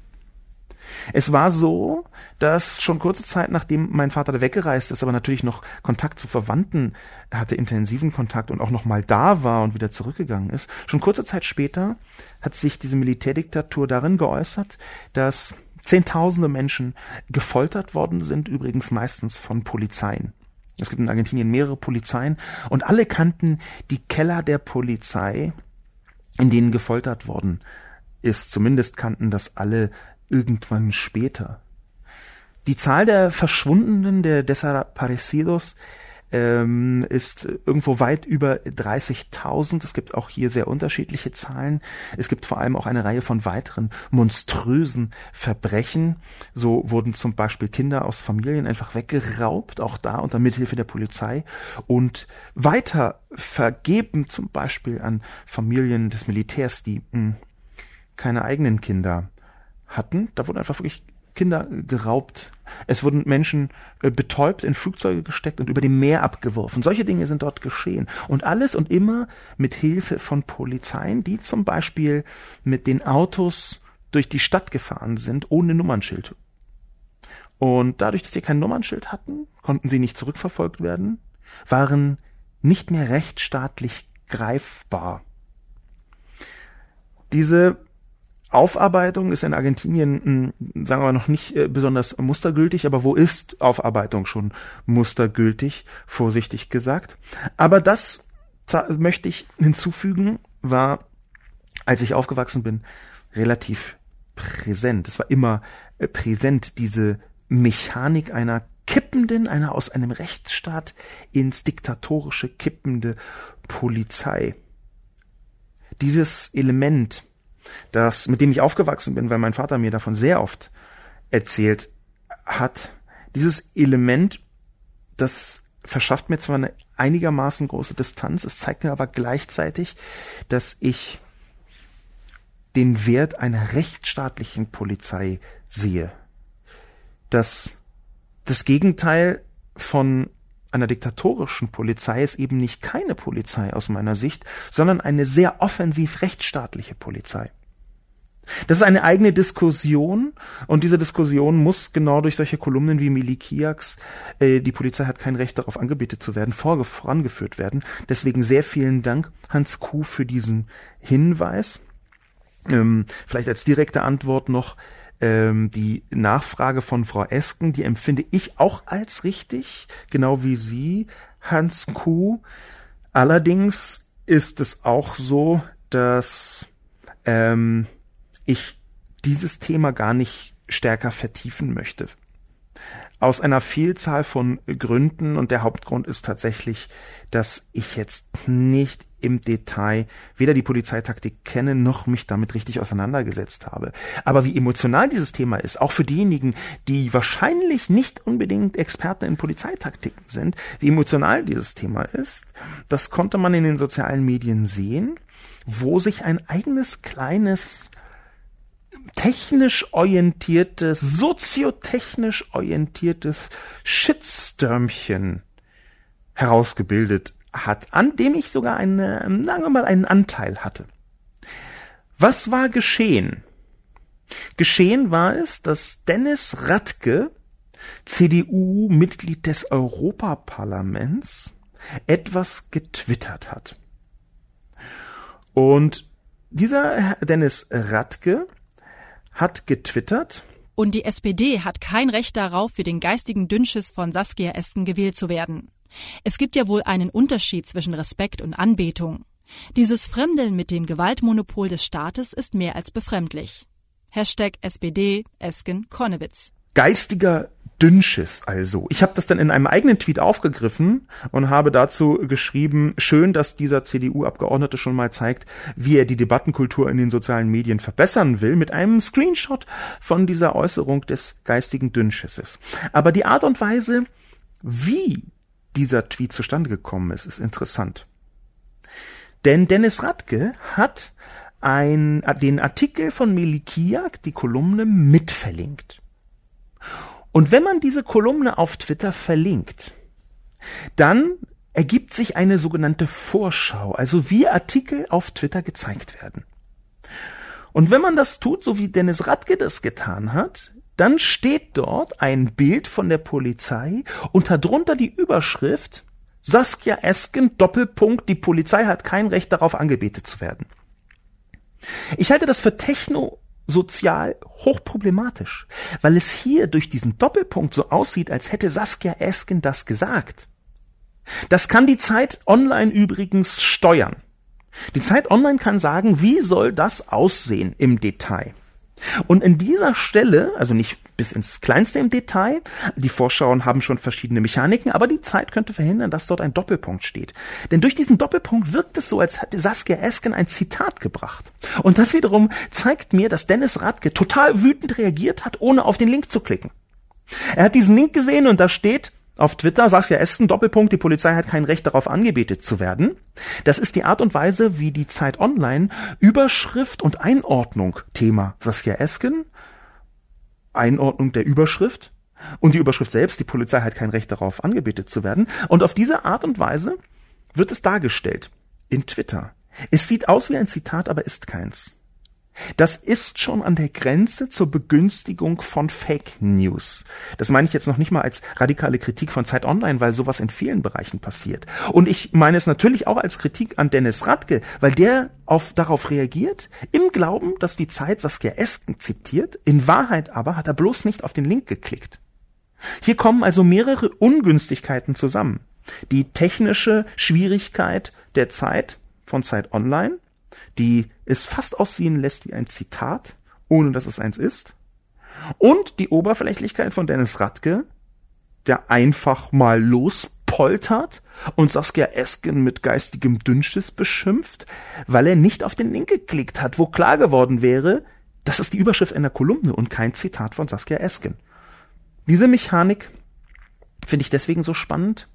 Es war so, dass schon kurze Zeit nachdem mein Vater weggereist ist, aber natürlich noch Kontakt zu Verwandten hatte, intensiven Kontakt und auch noch mal da war und wieder zurückgegangen ist, schon kurze Zeit später hat sich diese Militärdiktatur darin geäußert, dass Zehntausende Menschen gefoltert worden sind, übrigens meistens von Polizeien. Es gibt in Argentinien mehrere Polizeien und alle kannten die Keller der Polizei, in denen gefoltert worden ist. Zumindest kannten das alle irgendwann später. Die Zahl der Verschwundenen, der Desaparecidos, ähm, ist irgendwo weit über 30.000. Es gibt auch hier sehr unterschiedliche Zahlen. Es gibt vor allem auch eine Reihe von weiteren monströsen Verbrechen. So wurden zum Beispiel Kinder aus Familien einfach weggeraubt, auch da unter Mithilfe der Polizei und weiter vergeben zum Beispiel an Familien des Militärs, die mh, hm, keine eigenen Kinder hatten. Da wurden einfach wirklich Kinder geraubt. Es wurden Menschen äh, betäubt, in Flugzeuge gesteckt und über dem Meer abgeworfen. Solche Dinge sind dort geschehen. Und alles und immer mit Hilfe von Polizeien, die zum Beispiel mit den Autos durch die Stadt gefahren sind, ohne Nummernschild. Und dadurch, dass sie kein Nummernschild hatten, konnten sie nicht zurückverfolgt werden, waren nicht mehr rechtsstaatlich greifbar. Diese Aufarbeitung ist in Argentinien, hm, sagen wir mal, noch nicht äh, besonders mustergültig, aber wo ist Aufarbeitung schon mustergültig, vorsichtig gesagt. Aber das möchte ich hinzufügen, war, als ich aufgewachsen bin, relativ präsent. Es war immer äh, präsent, diese Mechanik einer kippenden, einer aus einem Rechtsstaat ins diktatorische kippende Polizei. Dieses Element das, mit dem ich aufgewachsen bin, weil mein Vater mir davon sehr oft erzählt hat, dieses Element, das verschafft mir zwar eine einigermaßen große Distanz, es zeigt mir aber gleichzeitig, dass ich den Wert einer rechtsstaatlichen Polizei sehe. Dass das Gegenteil von einer diktatorischen Polizei ist eben nicht keine Polizei aus meiner Sicht, sondern eine sehr offensiv rechtsstaatliche Polizei. Das ist eine eigene Diskussion und diese Diskussion muss genau durch solche Kolumnen wie Milikiaks, äh, die Polizei hat kein Recht darauf angebetet zu werden, vorangeführt werden. Deswegen sehr vielen Dank, Hans Kuh, für diesen Hinweis. Ähm, vielleicht als direkte Antwort noch ähm, die Nachfrage von Frau Esken, die empfinde ich auch als richtig, genau wie Sie, Hans Kuh. Allerdings ist es auch so, dass ähm, ich dieses Thema gar nicht stärker vertiefen möchte. Aus einer Vielzahl von Gründen und der Hauptgrund ist tatsächlich, dass ich jetzt nicht im Detail weder die Polizeitaktik kenne noch mich damit richtig auseinandergesetzt habe. Aber wie emotional dieses Thema ist, auch für diejenigen, die wahrscheinlich nicht unbedingt Experten in Polizeitaktiken sind, wie emotional dieses Thema ist, das konnte man in den sozialen Medien sehen, wo sich ein eigenes kleines technisch orientiertes, soziotechnisch orientiertes Shitstürmchen herausgebildet hat, an dem ich sogar eine, sagen wir mal, einen Anteil hatte. Was war geschehen? Geschehen war es, dass Dennis Radke, CDU-Mitglied des Europaparlaments, etwas getwittert hat. Und dieser Dennis Radke hat getwittert.
Und die SPD hat kein Recht darauf, für den geistigen Dünnschiss von Saskia Esken gewählt zu werden. Es gibt ja wohl einen Unterschied zwischen Respekt und Anbetung. Dieses Fremdeln mit dem Gewaltmonopol des Staates ist mehr als befremdlich. Hashtag SPD Esken Kornewitz.
Geistiger Dünnschiss also. Ich habe das dann in einem eigenen Tweet aufgegriffen und habe dazu geschrieben, schön, dass dieser CDU-Abgeordnete schon mal zeigt, wie er die Debattenkultur in den sozialen Medien verbessern will, mit einem Screenshot von dieser Äußerung des geistigen Dünnschisses. Aber die Art und Weise, wie dieser Tweet zustande gekommen ist, ist interessant. Denn Dennis Radke hat ein, den Artikel von Melikiak, die Kolumne, mitverlinkt. Und wenn man diese Kolumne auf Twitter verlinkt, dann ergibt sich eine sogenannte Vorschau, also wie Artikel auf Twitter gezeigt werden. Und wenn man das tut, so wie Dennis Radke das getan hat, dann steht dort ein Bild von der Polizei und darunter die Überschrift Saskia Esken Doppelpunkt, die Polizei hat kein Recht darauf angebetet zu werden. Ich halte das für techno sozial hochproblematisch, weil es hier durch diesen Doppelpunkt so aussieht, als hätte Saskia Esken das gesagt. Das kann die Zeit online übrigens steuern. Die Zeit online kann sagen, wie soll das aussehen im Detail. Und in dieser Stelle, also nicht bis ins kleinste im Detail, die Vorschauen haben schon verschiedene Mechaniken, aber die Zeit könnte verhindern, dass dort ein Doppelpunkt steht. Denn durch diesen Doppelpunkt wirkt es so, als hätte Saskia Esken ein Zitat gebracht. Und das wiederum zeigt mir, dass Dennis Radke total wütend reagiert hat, ohne auf den Link zu klicken. Er hat diesen Link gesehen und da steht, auf Twitter Saskia Esten, Doppelpunkt, die Polizei hat kein Recht darauf angebetet zu werden. Das ist die Art und Weise, wie die Zeit Online Überschrift und Einordnung Thema Saskia Esken, Einordnung der Überschrift und die Überschrift selbst, die Polizei hat kein Recht darauf angebetet zu werden. Und auf diese Art und Weise wird es dargestellt in Twitter. Es sieht aus wie ein Zitat, aber ist keins. Das ist schon an der Grenze zur Begünstigung von Fake News. Das meine ich jetzt noch nicht mal als radikale Kritik von Zeit Online, weil sowas in vielen Bereichen passiert. Und ich meine es natürlich auch als Kritik an Dennis Radke, weil der auf, darauf reagiert, im Glauben, dass die Zeit Saskia Esken zitiert, in Wahrheit aber hat er bloß nicht auf den Link geklickt. Hier kommen also mehrere Ungünstigkeiten zusammen. Die technische Schwierigkeit der Zeit von Zeit Online, die es fast aussehen lässt wie ein Zitat, ohne dass es eins ist. Und die Oberflächlichkeit von Dennis Radke, der einfach mal lospoltert und Saskia Esken mit geistigem Dünnschiss beschimpft, weil er nicht auf den Link geklickt hat, wo klar geworden wäre, das ist die Überschrift einer Kolumne und kein Zitat von Saskia Esken. Diese Mechanik finde ich deswegen so spannend,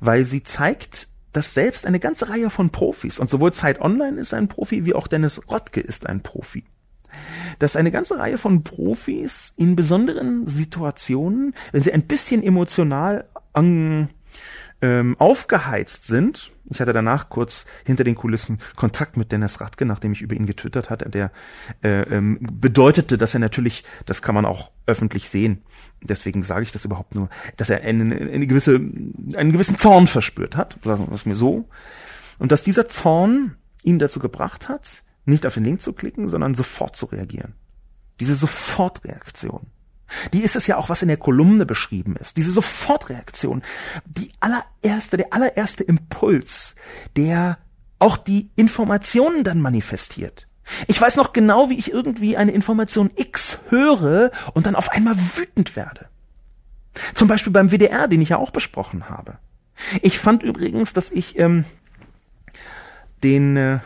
weil sie zeigt, dass selbst eine ganze Reihe von Profis, und sowohl Zeit Online ist ein Profi, wie auch Dennis Rottke ist ein Profi, dass eine ganze Reihe von Profis in besonderen Situationen, wenn sie ein bisschen emotional an, ähm, aufgeheizt sind, ich hatte danach kurz hinter den Kulissen Kontakt mit Dennis Radke, nachdem ich über ihn getwittert hatte. Der äh, ähm, bedeutete, dass er natürlich, das kann man auch öffentlich sehen, deswegen sage ich das überhaupt nur, dass er eine, eine gewisse, einen gewissen Zorn verspürt hat, sagen wir es mir so, und dass dieser Zorn ihn dazu gebracht hat, nicht auf den Link zu klicken, sondern sofort zu reagieren. Diese Sofortreaktion. Die ist es ja auch, was in der Kolumne beschrieben ist. Diese Sofortreaktion. Die allererste, der allererste Impuls, der auch die Informationen dann manifestiert. Ich weiß noch genau, wie ich irgendwie eine Information X höre und dann auf einmal wütend werde. Zum Beispiel beim WDR, den ich ja auch besprochen habe. Ich fand übrigens, dass ich ähm, den äh,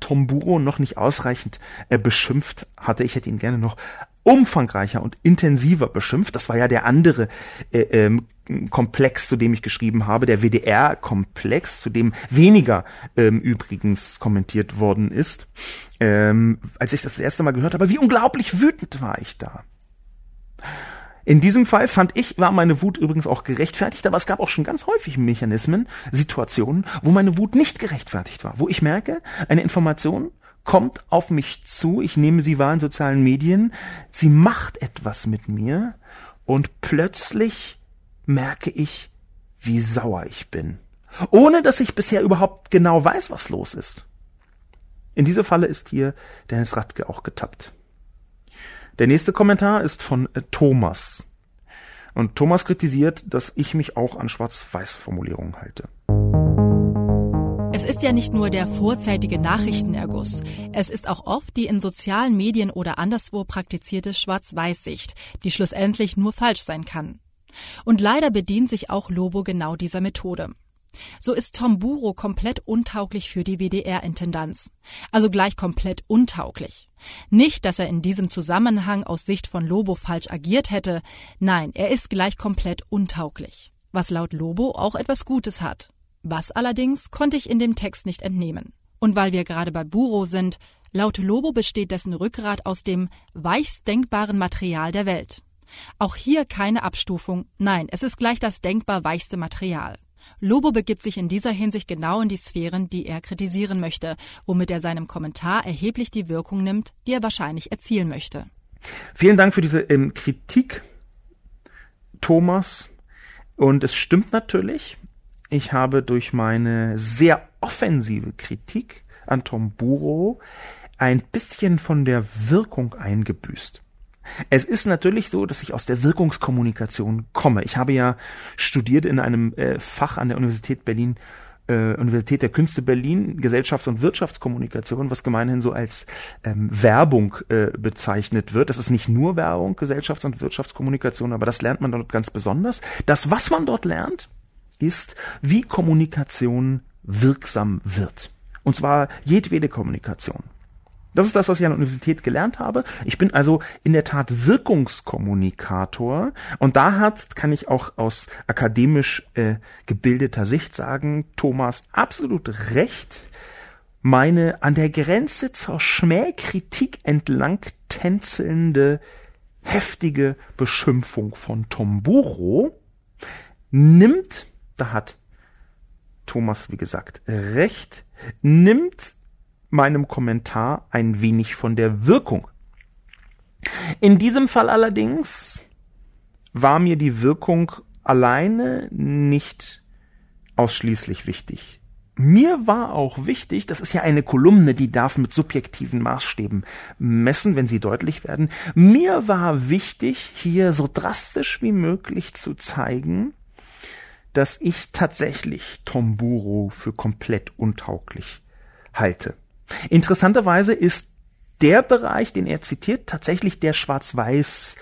Tom Buro noch nicht ausreichend äh, beschimpft hatte. Ich hätte ihn gerne noch umfangreicher und intensiver beschimpft. Das war ja der andere äh, ähm, Komplex, zu dem ich geschrieben habe, der WDR-Komplex, zu dem weniger ähm, übrigens kommentiert worden ist. Ähm, als ich das, das erste Mal gehört habe, wie unglaublich wütend war ich da. In diesem Fall fand ich, war meine Wut übrigens auch gerechtfertigt, aber es gab auch schon ganz häufig Mechanismen, Situationen, wo meine Wut nicht gerechtfertigt war, wo ich merke, eine Information kommt auf mich zu, ich nehme sie wahr in sozialen Medien, sie macht etwas mit mir und plötzlich merke ich, wie sauer ich bin, ohne dass ich bisher überhaupt genau weiß, was los ist. In diese Falle ist hier Dennis Radke auch getappt. Der nächste Kommentar ist von äh, Thomas. Und Thomas kritisiert, dass ich mich auch an Schwarz-Weiß-Formulierungen halte.
Es ist ja nicht nur der vorzeitige Nachrichtenerguss. Es ist auch oft die in sozialen Medien oder anderswo praktizierte Schwarz-Weiß-Sicht, die schlussendlich nur falsch sein kann. Und leider bedient sich auch Lobo genau dieser Methode. So ist Tom Buro komplett untauglich für die WDR-Intendanz. Also gleich komplett untauglich. Nicht, dass er in diesem Zusammenhang aus Sicht von Lobo falsch agiert hätte. Nein, er ist gleich komplett untauglich. Was laut Lobo auch etwas Gutes hat. Was allerdings konnte ich in dem Text nicht entnehmen. Und weil wir gerade bei Buro sind, laut Lobo besteht dessen Rückgrat aus dem weichst denkbaren Material der Welt. Auch hier keine Abstufung, nein, es ist gleich das denkbar weichste Material. Lobo begibt sich in dieser Hinsicht genau in die Sphären, die er kritisieren möchte, womit er seinem Kommentar erheblich die Wirkung nimmt, die er wahrscheinlich erzielen möchte.
Vielen Dank für diese ähm, Kritik, Thomas. Und es stimmt natürlich, ich habe durch meine sehr offensive Kritik an Tom Buro ein bisschen von der Wirkung eingebüßt. Es ist natürlich so, dass ich aus der Wirkungskommunikation komme. Ich habe ja studiert in einem äh, Fach an der Universität Berlin äh, Universität der Künste Berlin Gesellschafts- und Wirtschaftskommunikation, was gemeinhin so als ähm, Werbung äh, bezeichnet wird. Das ist nicht nur Werbung, Gesellschafts- und Wirtschaftskommunikation, aber das lernt man dort ganz besonders. Das, was man dort lernt, ist, wie Kommunikation wirksam wird. Und zwar jedwede Kommunikation. Das ist das, was ich an der Universität gelernt habe. Ich bin also in der Tat Wirkungskommunikator und da hat, kann ich auch aus akademisch äh, gebildeter Sicht sagen, Thomas absolut recht. Meine an der Grenze zur Schmähkritik entlang tänzelnde heftige Beschimpfung von Tomburo nimmt, da hat Thomas, wie gesagt, recht, nimmt meinem Kommentar ein wenig von der Wirkung. In diesem Fall allerdings war mir die Wirkung alleine nicht ausschließlich wichtig. Mir war auch wichtig, das ist ja eine Kolumne, die darf mit subjektiven Maßstäben messen, wenn sie deutlich werden. Mir war wichtig, hier so drastisch wie möglich zu zeigen, dass ich tatsächlich Tomburo für komplett untauglich halte. Interessanterweise ist der Bereich, den er zitiert, tatsächlich der schwarz-weiß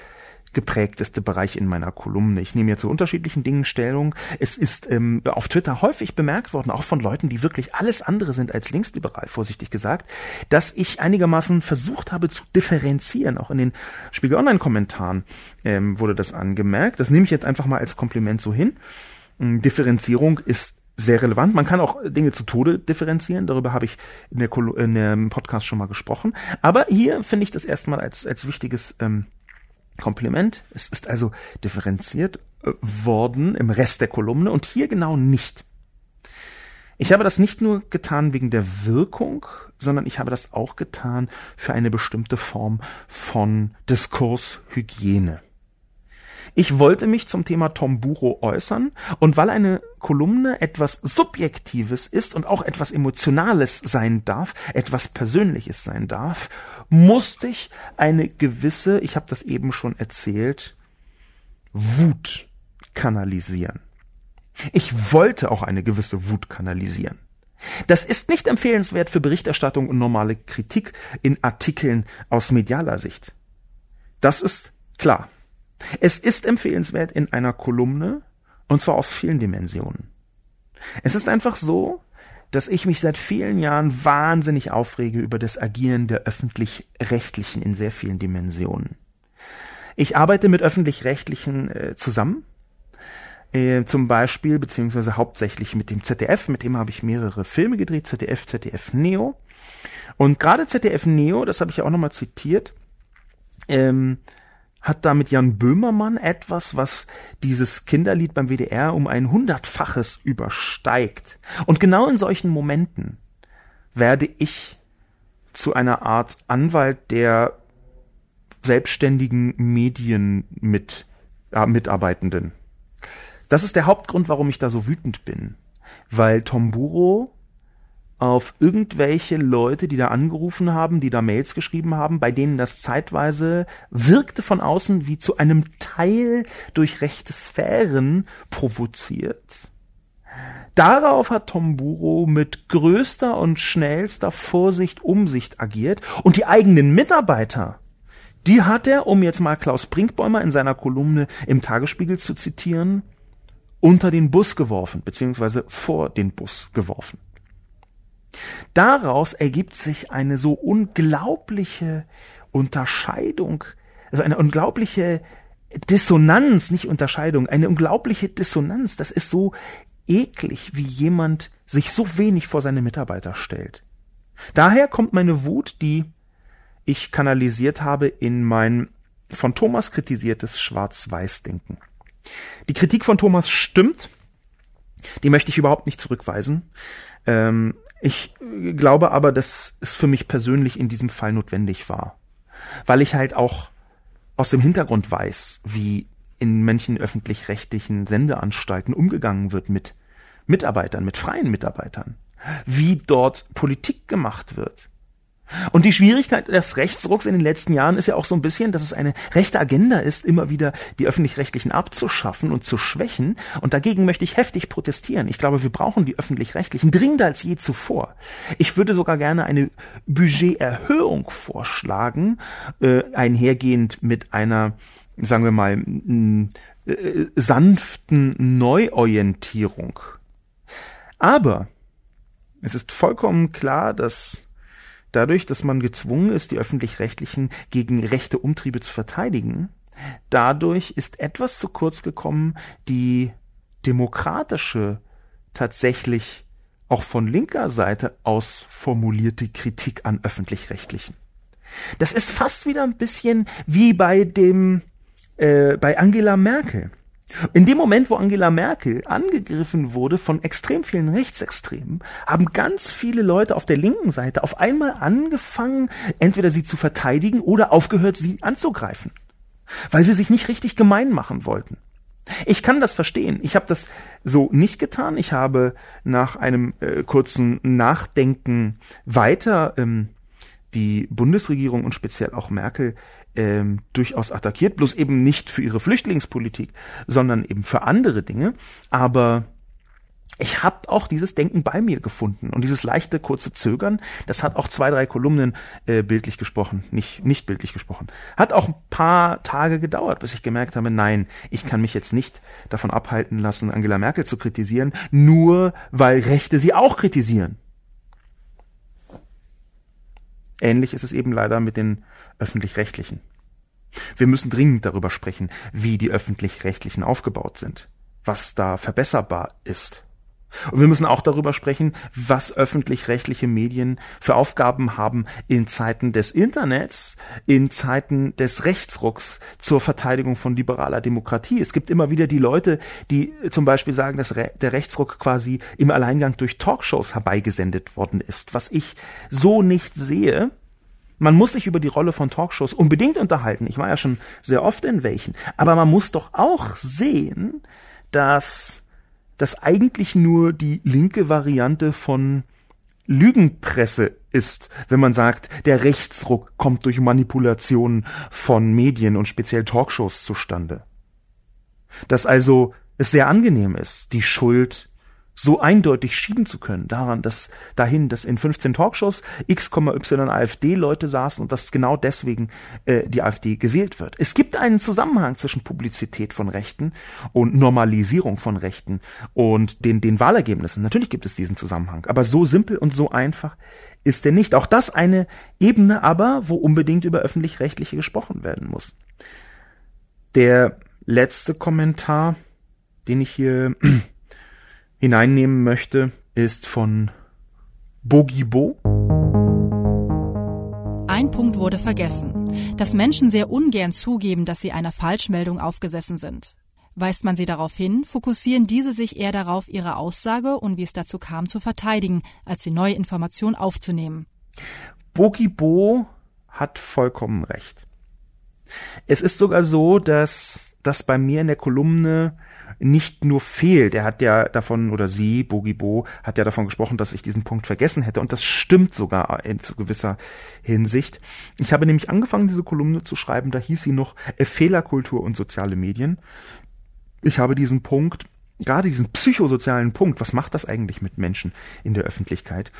geprägteste Bereich in meiner Kolumne. Ich nehme ja zu unterschiedlichen Dingen Stellung. Es ist ähm, auf Twitter häufig bemerkt worden, auch von Leuten, die wirklich alles andere sind als linksliberal, vorsichtig gesagt, dass ich einigermaßen versucht habe zu differenzieren. Auch in den Spiegel Online-Kommentaren ähm, wurde das angemerkt. Das nehme ich jetzt einfach mal als Kompliment so hin. Differenzierung ist sehr relevant. Man kann auch Dinge zu Tode differenzieren. Darüber habe ich in der, in dem Podcast schon mal gesprochen. Aber hier finde ich das erstmal als, als wichtiges ähm, Kompliment. Es ist also differenziert äh, worden im Rest der Kolumne und hier genau nicht. Ich habe das nicht nur getan wegen der Wirkung, sondern ich habe das auch getan für eine bestimmte Form von Diskurshygiene. Ich wollte mich zum Thema Tomburo äußern und weil eine Kolumne etwas Subjektives ist und auch etwas Emotionales sein darf, etwas Persönliches sein darf, musste ich eine gewisse, ich habe das eben schon erzählt, Wut kanalisieren. Ich wollte auch eine gewisse Wut kanalisieren. Das ist nicht empfehlenswert für Berichterstattung und normale Kritik in Artikeln aus medialer Sicht. Das ist klar. Es ist empfehlenswert in einer Kolumne, und zwar aus vielen Dimensionen. Es ist einfach so, dass ich mich seit vielen Jahren wahnsinnig aufrege über das Agieren der öffentlich-rechtlichen in sehr vielen Dimensionen. Ich arbeite mit öffentlich-rechtlichen äh, zusammen, äh, zum Beispiel beziehungsweise hauptsächlich mit dem ZDF, mit dem habe ich mehrere Filme gedreht, ZDF, ZDF Neo. Und gerade ZDF Neo, das habe ich ja auch nochmal zitiert, ähm, hat da mit Jan Böhmermann etwas, was dieses Kinderlied beim WDR um ein hundertfaches übersteigt. Und genau in solchen Momenten werde ich zu einer Art Anwalt der selbstständigen Medien mit äh, Mitarbeitenden. Das ist der Hauptgrund, warum ich da so wütend bin. Weil Tomburo auf irgendwelche Leute, die da angerufen haben, die da Mails geschrieben haben, bei denen das zeitweise wirkte von außen wie zu einem Teil durch rechte Sphären provoziert. Darauf hat Tomburo mit größter und schnellster Vorsicht Umsicht agiert und die eigenen Mitarbeiter, die hat er, um jetzt mal Klaus Brinkbäumer in seiner Kolumne im Tagesspiegel zu zitieren, unter den Bus geworfen, beziehungsweise vor den Bus geworfen. Daraus ergibt sich eine so unglaubliche Unterscheidung, also eine unglaubliche Dissonanz, nicht Unterscheidung, eine unglaubliche Dissonanz. Das ist so eklig, wie jemand sich so wenig vor seine Mitarbeiter stellt. Daher kommt meine Wut, die ich kanalisiert habe in mein von Thomas kritisiertes Schwarz-Weiß-Denken. Die Kritik von Thomas stimmt. Die möchte ich überhaupt nicht zurückweisen. Ähm, ich glaube aber, dass es für mich persönlich in diesem Fall notwendig war. Weil ich halt auch aus dem Hintergrund weiß, wie in manchen öffentlich-rechtlichen Sendeanstalten umgegangen wird mit Mitarbeitern, mit freien Mitarbeitern. Wie dort Politik gemacht wird. Und die Schwierigkeit des Rechtsrucks in den letzten Jahren ist ja auch so ein bisschen, dass es eine rechte Agenda ist, immer wieder die öffentlich-rechtlichen abzuschaffen und zu schwächen. Und dagegen möchte ich heftig protestieren. Ich glaube, wir brauchen die öffentlich-rechtlichen dringender als je zuvor. Ich würde sogar gerne eine Budgeterhöhung vorschlagen, äh, einhergehend mit einer, sagen wir mal, äh, sanften Neuorientierung. Aber es ist vollkommen klar, dass dadurch, dass man gezwungen ist, die öffentlich-rechtlichen gegen rechte Umtriebe zu verteidigen, dadurch ist etwas zu kurz gekommen, die demokratische, tatsächlich auch von linker Seite aus formulierte Kritik an öffentlich-rechtlichen. Das ist fast wieder ein bisschen wie bei dem äh, bei Angela Merkel. In dem Moment, wo Angela Merkel angegriffen wurde von extrem vielen Rechtsextremen, haben ganz viele Leute auf der linken Seite auf einmal angefangen, entweder sie zu verteidigen oder aufgehört, sie anzugreifen, weil sie sich nicht richtig gemein machen wollten. Ich kann das verstehen. Ich habe das so nicht getan. Ich habe nach einem äh, kurzen Nachdenken weiter ähm, die Bundesregierung und speziell auch Merkel ähm, durchaus attackiert, bloß eben nicht für ihre Flüchtlingspolitik, sondern eben für andere Dinge. Aber ich habe auch dieses Denken bei mir gefunden und dieses leichte kurze Zögern, das hat auch zwei, drei Kolumnen äh, bildlich gesprochen, nicht nicht bildlich gesprochen. Hat auch ein paar Tage gedauert, bis ich gemerkt habe, nein, ich kann mich jetzt nicht davon abhalten lassen, Angela Merkel zu kritisieren, nur weil Rechte sie auch kritisieren. Ähnlich ist es eben leider mit den öffentlich-rechtlichen. Wir müssen dringend darüber sprechen, wie die öffentlich-rechtlichen aufgebaut sind, was da verbesserbar ist. Und wir müssen auch darüber sprechen, was öffentlich-rechtliche Medien für Aufgaben haben in Zeiten des Internets, in Zeiten des Rechtsrucks zur Verteidigung von liberaler Demokratie. Es gibt immer wieder die Leute, die zum Beispiel sagen, dass der Rechtsruck quasi im Alleingang durch Talkshows herbeigesendet worden ist, was ich so nicht sehe man muss sich über die Rolle von Talkshows unbedingt unterhalten. Ich war ja schon sehr oft in welchen. Aber man muss doch auch sehen, dass das eigentlich nur die linke Variante von Lügenpresse ist, wenn man sagt, der Rechtsruck kommt durch Manipulation von Medien und speziell Talkshows zustande. Dass also es sehr angenehm ist, die Schuld so eindeutig schieben zu können, daran, dass dahin, dass in 15 Talkshows x, y AfD-Leute saßen und dass genau deswegen äh, die AfD gewählt wird. Es gibt einen Zusammenhang zwischen Publizität von Rechten und Normalisierung von Rechten und den, den Wahlergebnissen. Natürlich gibt es diesen Zusammenhang, aber so simpel und so einfach ist er nicht. Auch das eine Ebene aber, wo unbedingt über öffentlich-rechtliche gesprochen werden muss. Der letzte Kommentar, den ich hier hineinnehmen möchte, ist von Bogibo.
Ein Punkt wurde vergessen, dass Menschen sehr ungern zugeben, dass sie einer Falschmeldung aufgesessen sind. Weist man sie darauf hin, fokussieren diese sich eher darauf, ihre Aussage und wie es dazu kam zu verteidigen, als die neue Information aufzunehmen.
Bogibo hat vollkommen recht. Es ist sogar so, dass das bei mir in der Kolumne nicht nur fehlt. Er hat ja davon, oder sie, Bogi Bo, hat ja davon gesprochen, dass ich diesen Punkt vergessen hätte. Und das stimmt sogar in zu gewisser Hinsicht. Ich habe nämlich angefangen, diese Kolumne zu schreiben, da hieß sie noch Fehlerkultur und soziale Medien. Ich habe diesen Punkt gerade diesen psychosozialen Punkt, was macht das eigentlich mit Menschen in der Öffentlichkeit,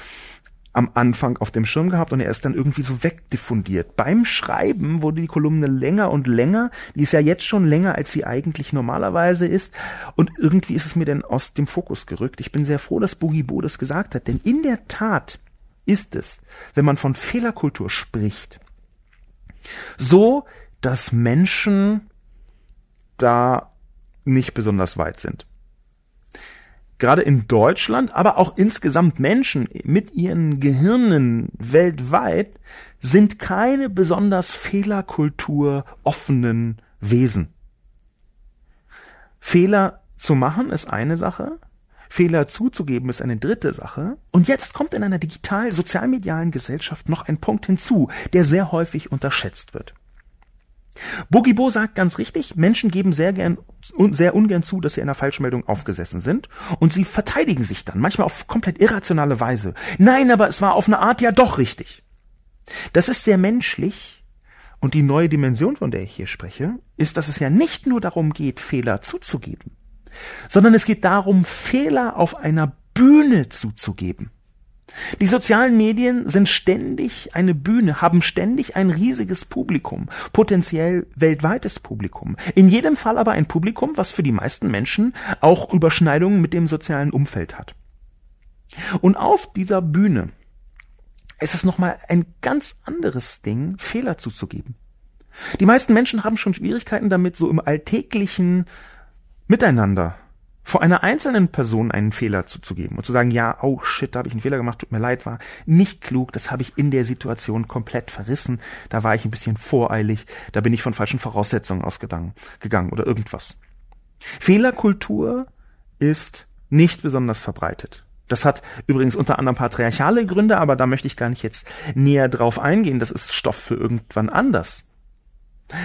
am Anfang auf dem Schirm gehabt und er ist dann irgendwie so wegdiffundiert. Beim Schreiben wurde die Kolumne länger und länger. Die ist ja jetzt schon länger, als sie eigentlich normalerweise ist. Und irgendwie ist es mir dann aus dem Fokus gerückt. Ich bin sehr froh, dass Boogie Bo das gesagt hat. Denn in der Tat ist es, wenn man von Fehlerkultur spricht, so, dass Menschen da nicht besonders weit sind gerade in Deutschland, aber auch insgesamt Menschen mit ihren Gehirnen weltweit sind keine besonders Fehlerkultur offenen Wesen. Fehler zu machen ist eine Sache, Fehler zuzugeben ist eine dritte Sache. Und jetzt kommt in einer digital sozialmedialen Gesellschaft noch ein Punkt hinzu, der sehr häufig unterschätzt wird. Bogibo sagt ganz richtig, Menschen geben sehr gern und sehr ungern zu, dass sie einer Falschmeldung aufgesessen sind und sie verteidigen sich dann, manchmal auf komplett irrationale Weise. Nein, aber es war auf eine Art ja doch richtig. Das ist sehr menschlich und die neue Dimension, von der ich hier spreche, ist, dass es ja nicht nur darum geht, Fehler zuzugeben, sondern es geht darum, Fehler auf einer Bühne zuzugeben. Die sozialen Medien sind ständig eine Bühne, haben ständig ein riesiges Publikum, potenziell weltweites Publikum. In jedem Fall aber ein Publikum, was für die meisten Menschen auch Überschneidungen mit dem sozialen Umfeld hat. Und auf dieser Bühne ist es nochmal ein ganz anderes Ding, Fehler zuzugeben. Die meisten Menschen haben schon Schwierigkeiten damit, so im alltäglichen Miteinander vor einer einzelnen Person einen Fehler zuzugeben und zu sagen, ja, oh shit, da habe ich einen Fehler gemacht, tut mir leid, war nicht klug, das habe ich in der Situation komplett verrissen, da war ich ein bisschen voreilig, da bin ich von falschen Voraussetzungen ausgegangen gegangen oder irgendwas. Fehlerkultur ist nicht besonders verbreitet. Das hat übrigens unter anderem patriarchale Gründe, aber da möchte ich gar nicht jetzt näher drauf eingehen. Das ist Stoff für irgendwann anders.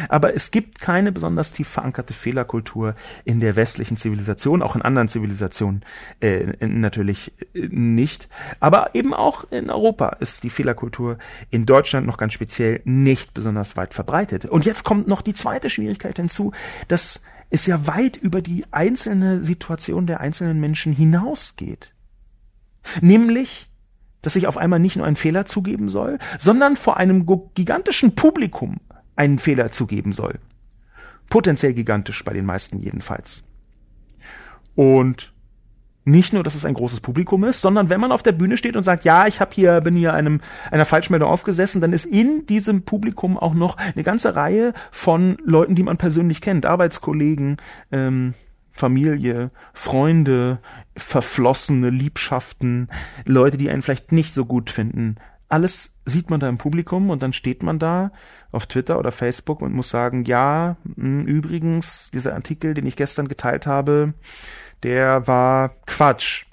Aber es gibt keine besonders tief verankerte Fehlerkultur in der westlichen Zivilisation, auch in anderen Zivilisationen äh, natürlich äh, nicht. Aber eben auch in Europa ist die Fehlerkultur in Deutschland noch ganz speziell nicht besonders weit verbreitet. Und jetzt kommt noch die zweite Schwierigkeit hinzu, dass es ja weit über die einzelne Situation der einzelnen Menschen hinausgeht. Nämlich, dass ich auf einmal nicht nur einen Fehler zugeben soll, sondern vor einem gigantischen Publikum einen Fehler zugeben soll. Potenziell gigantisch bei den meisten jedenfalls. Und nicht nur, dass es ein großes Publikum ist, sondern wenn man auf der Bühne steht und sagt, ja, ich hab hier, bin hier einem, einer Falschmeldung aufgesessen, dann ist in diesem Publikum auch noch eine ganze Reihe von Leuten, die man persönlich kennt, Arbeitskollegen, ähm, Familie, Freunde, verflossene Liebschaften, Leute, die einen vielleicht nicht so gut finden. Alles sieht man da im Publikum und dann steht man da auf Twitter oder Facebook und muss sagen, ja, hm, übrigens, dieser Artikel, den ich gestern geteilt habe, der war Quatsch.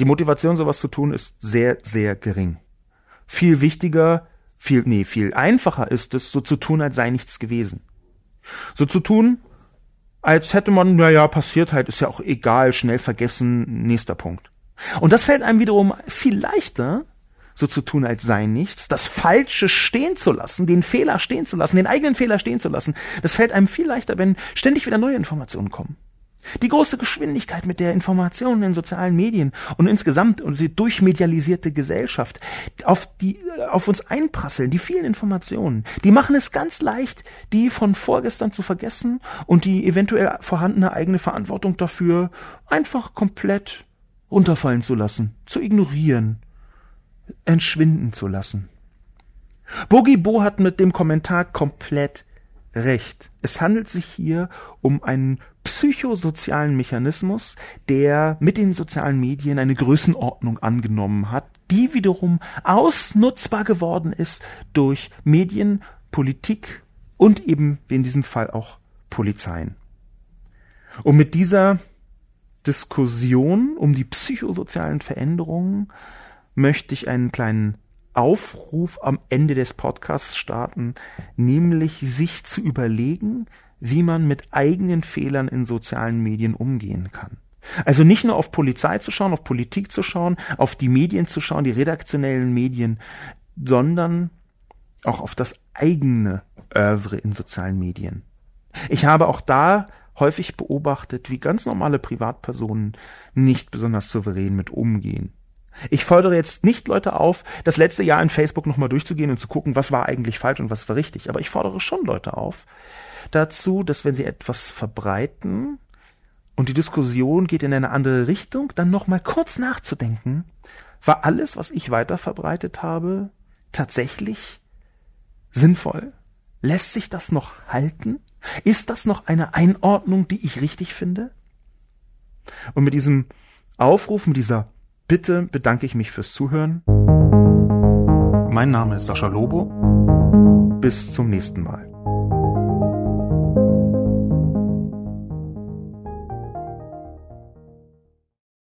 Die Motivation, sowas zu tun, ist sehr, sehr gering. Viel wichtiger, viel, nee, viel einfacher ist es, so zu tun, als sei nichts gewesen. So zu tun, als hätte man, naja, passiert halt, ist ja auch egal, schnell vergessen, nächster Punkt. Und das fällt einem wiederum viel leichter, so zu tun, als sei nichts, das Falsche stehen zu lassen, den Fehler stehen zu lassen, den eigenen Fehler stehen zu lassen. Das fällt einem viel leichter, wenn ständig wieder neue Informationen kommen. Die große Geschwindigkeit mit der Informationen in sozialen Medien und insgesamt und die durchmedialisierte Gesellschaft auf die auf uns einprasseln, die vielen Informationen, die machen es ganz leicht, die von vorgestern zu vergessen und die eventuell vorhandene eigene Verantwortung dafür einfach komplett runterfallen zu lassen, zu ignorieren, entschwinden zu lassen. Bogi Bo hat mit dem Kommentar komplett recht. Es handelt sich hier um einen psychosozialen Mechanismus, der mit den sozialen Medien eine Größenordnung angenommen hat, die wiederum ausnutzbar geworden ist durch Medien, Politik und eben wie in diesem Fall auch Polizeien. Und mit dieser Diskussion um die psychosozialen Veränderungen möchte ich einen kleinen Aufruf am Ende des Podcasts starten, nämlich sich zu überlegen, wie man mit eigenen Fehlern in sozialen Medien umgehen kann. Also nicht nur auf Polizei zu schauen, auf Politik zu schauen, auf die Medien zu schauen, die redaktionellen Medien, sondern auch auf das eigene Övre in sozialen Medien. Ich habe auch da häufig beobachtet, wie ganz normale Privatpersonen nicht besonders souverän mit umgehen. Ich fordere jetzt nicht Leute auf, das letzte Jahr in Facebook nochmal durchzugehen und zu gucken, was war eigentlich falsch und was war richtig. Aber ich fordere schon Leute auf dazu, dass wenn sie etwas verbreiten und die Diskussion geht in eine andere Richtung, dann nochmal kurz nachzudenken, war alles, was ich weiter verbreitet habe, tatsächlich sinnvoll? Lässt sich das noch halten? Ist das noch eine Einordnung, die ich richtig finde? Und mit diesem Aufruf, mit dieser Bitte bedanke ich mich fürs Zuhören. Mein Name ist Sascha Lobo. Bis zum nächsten Mal.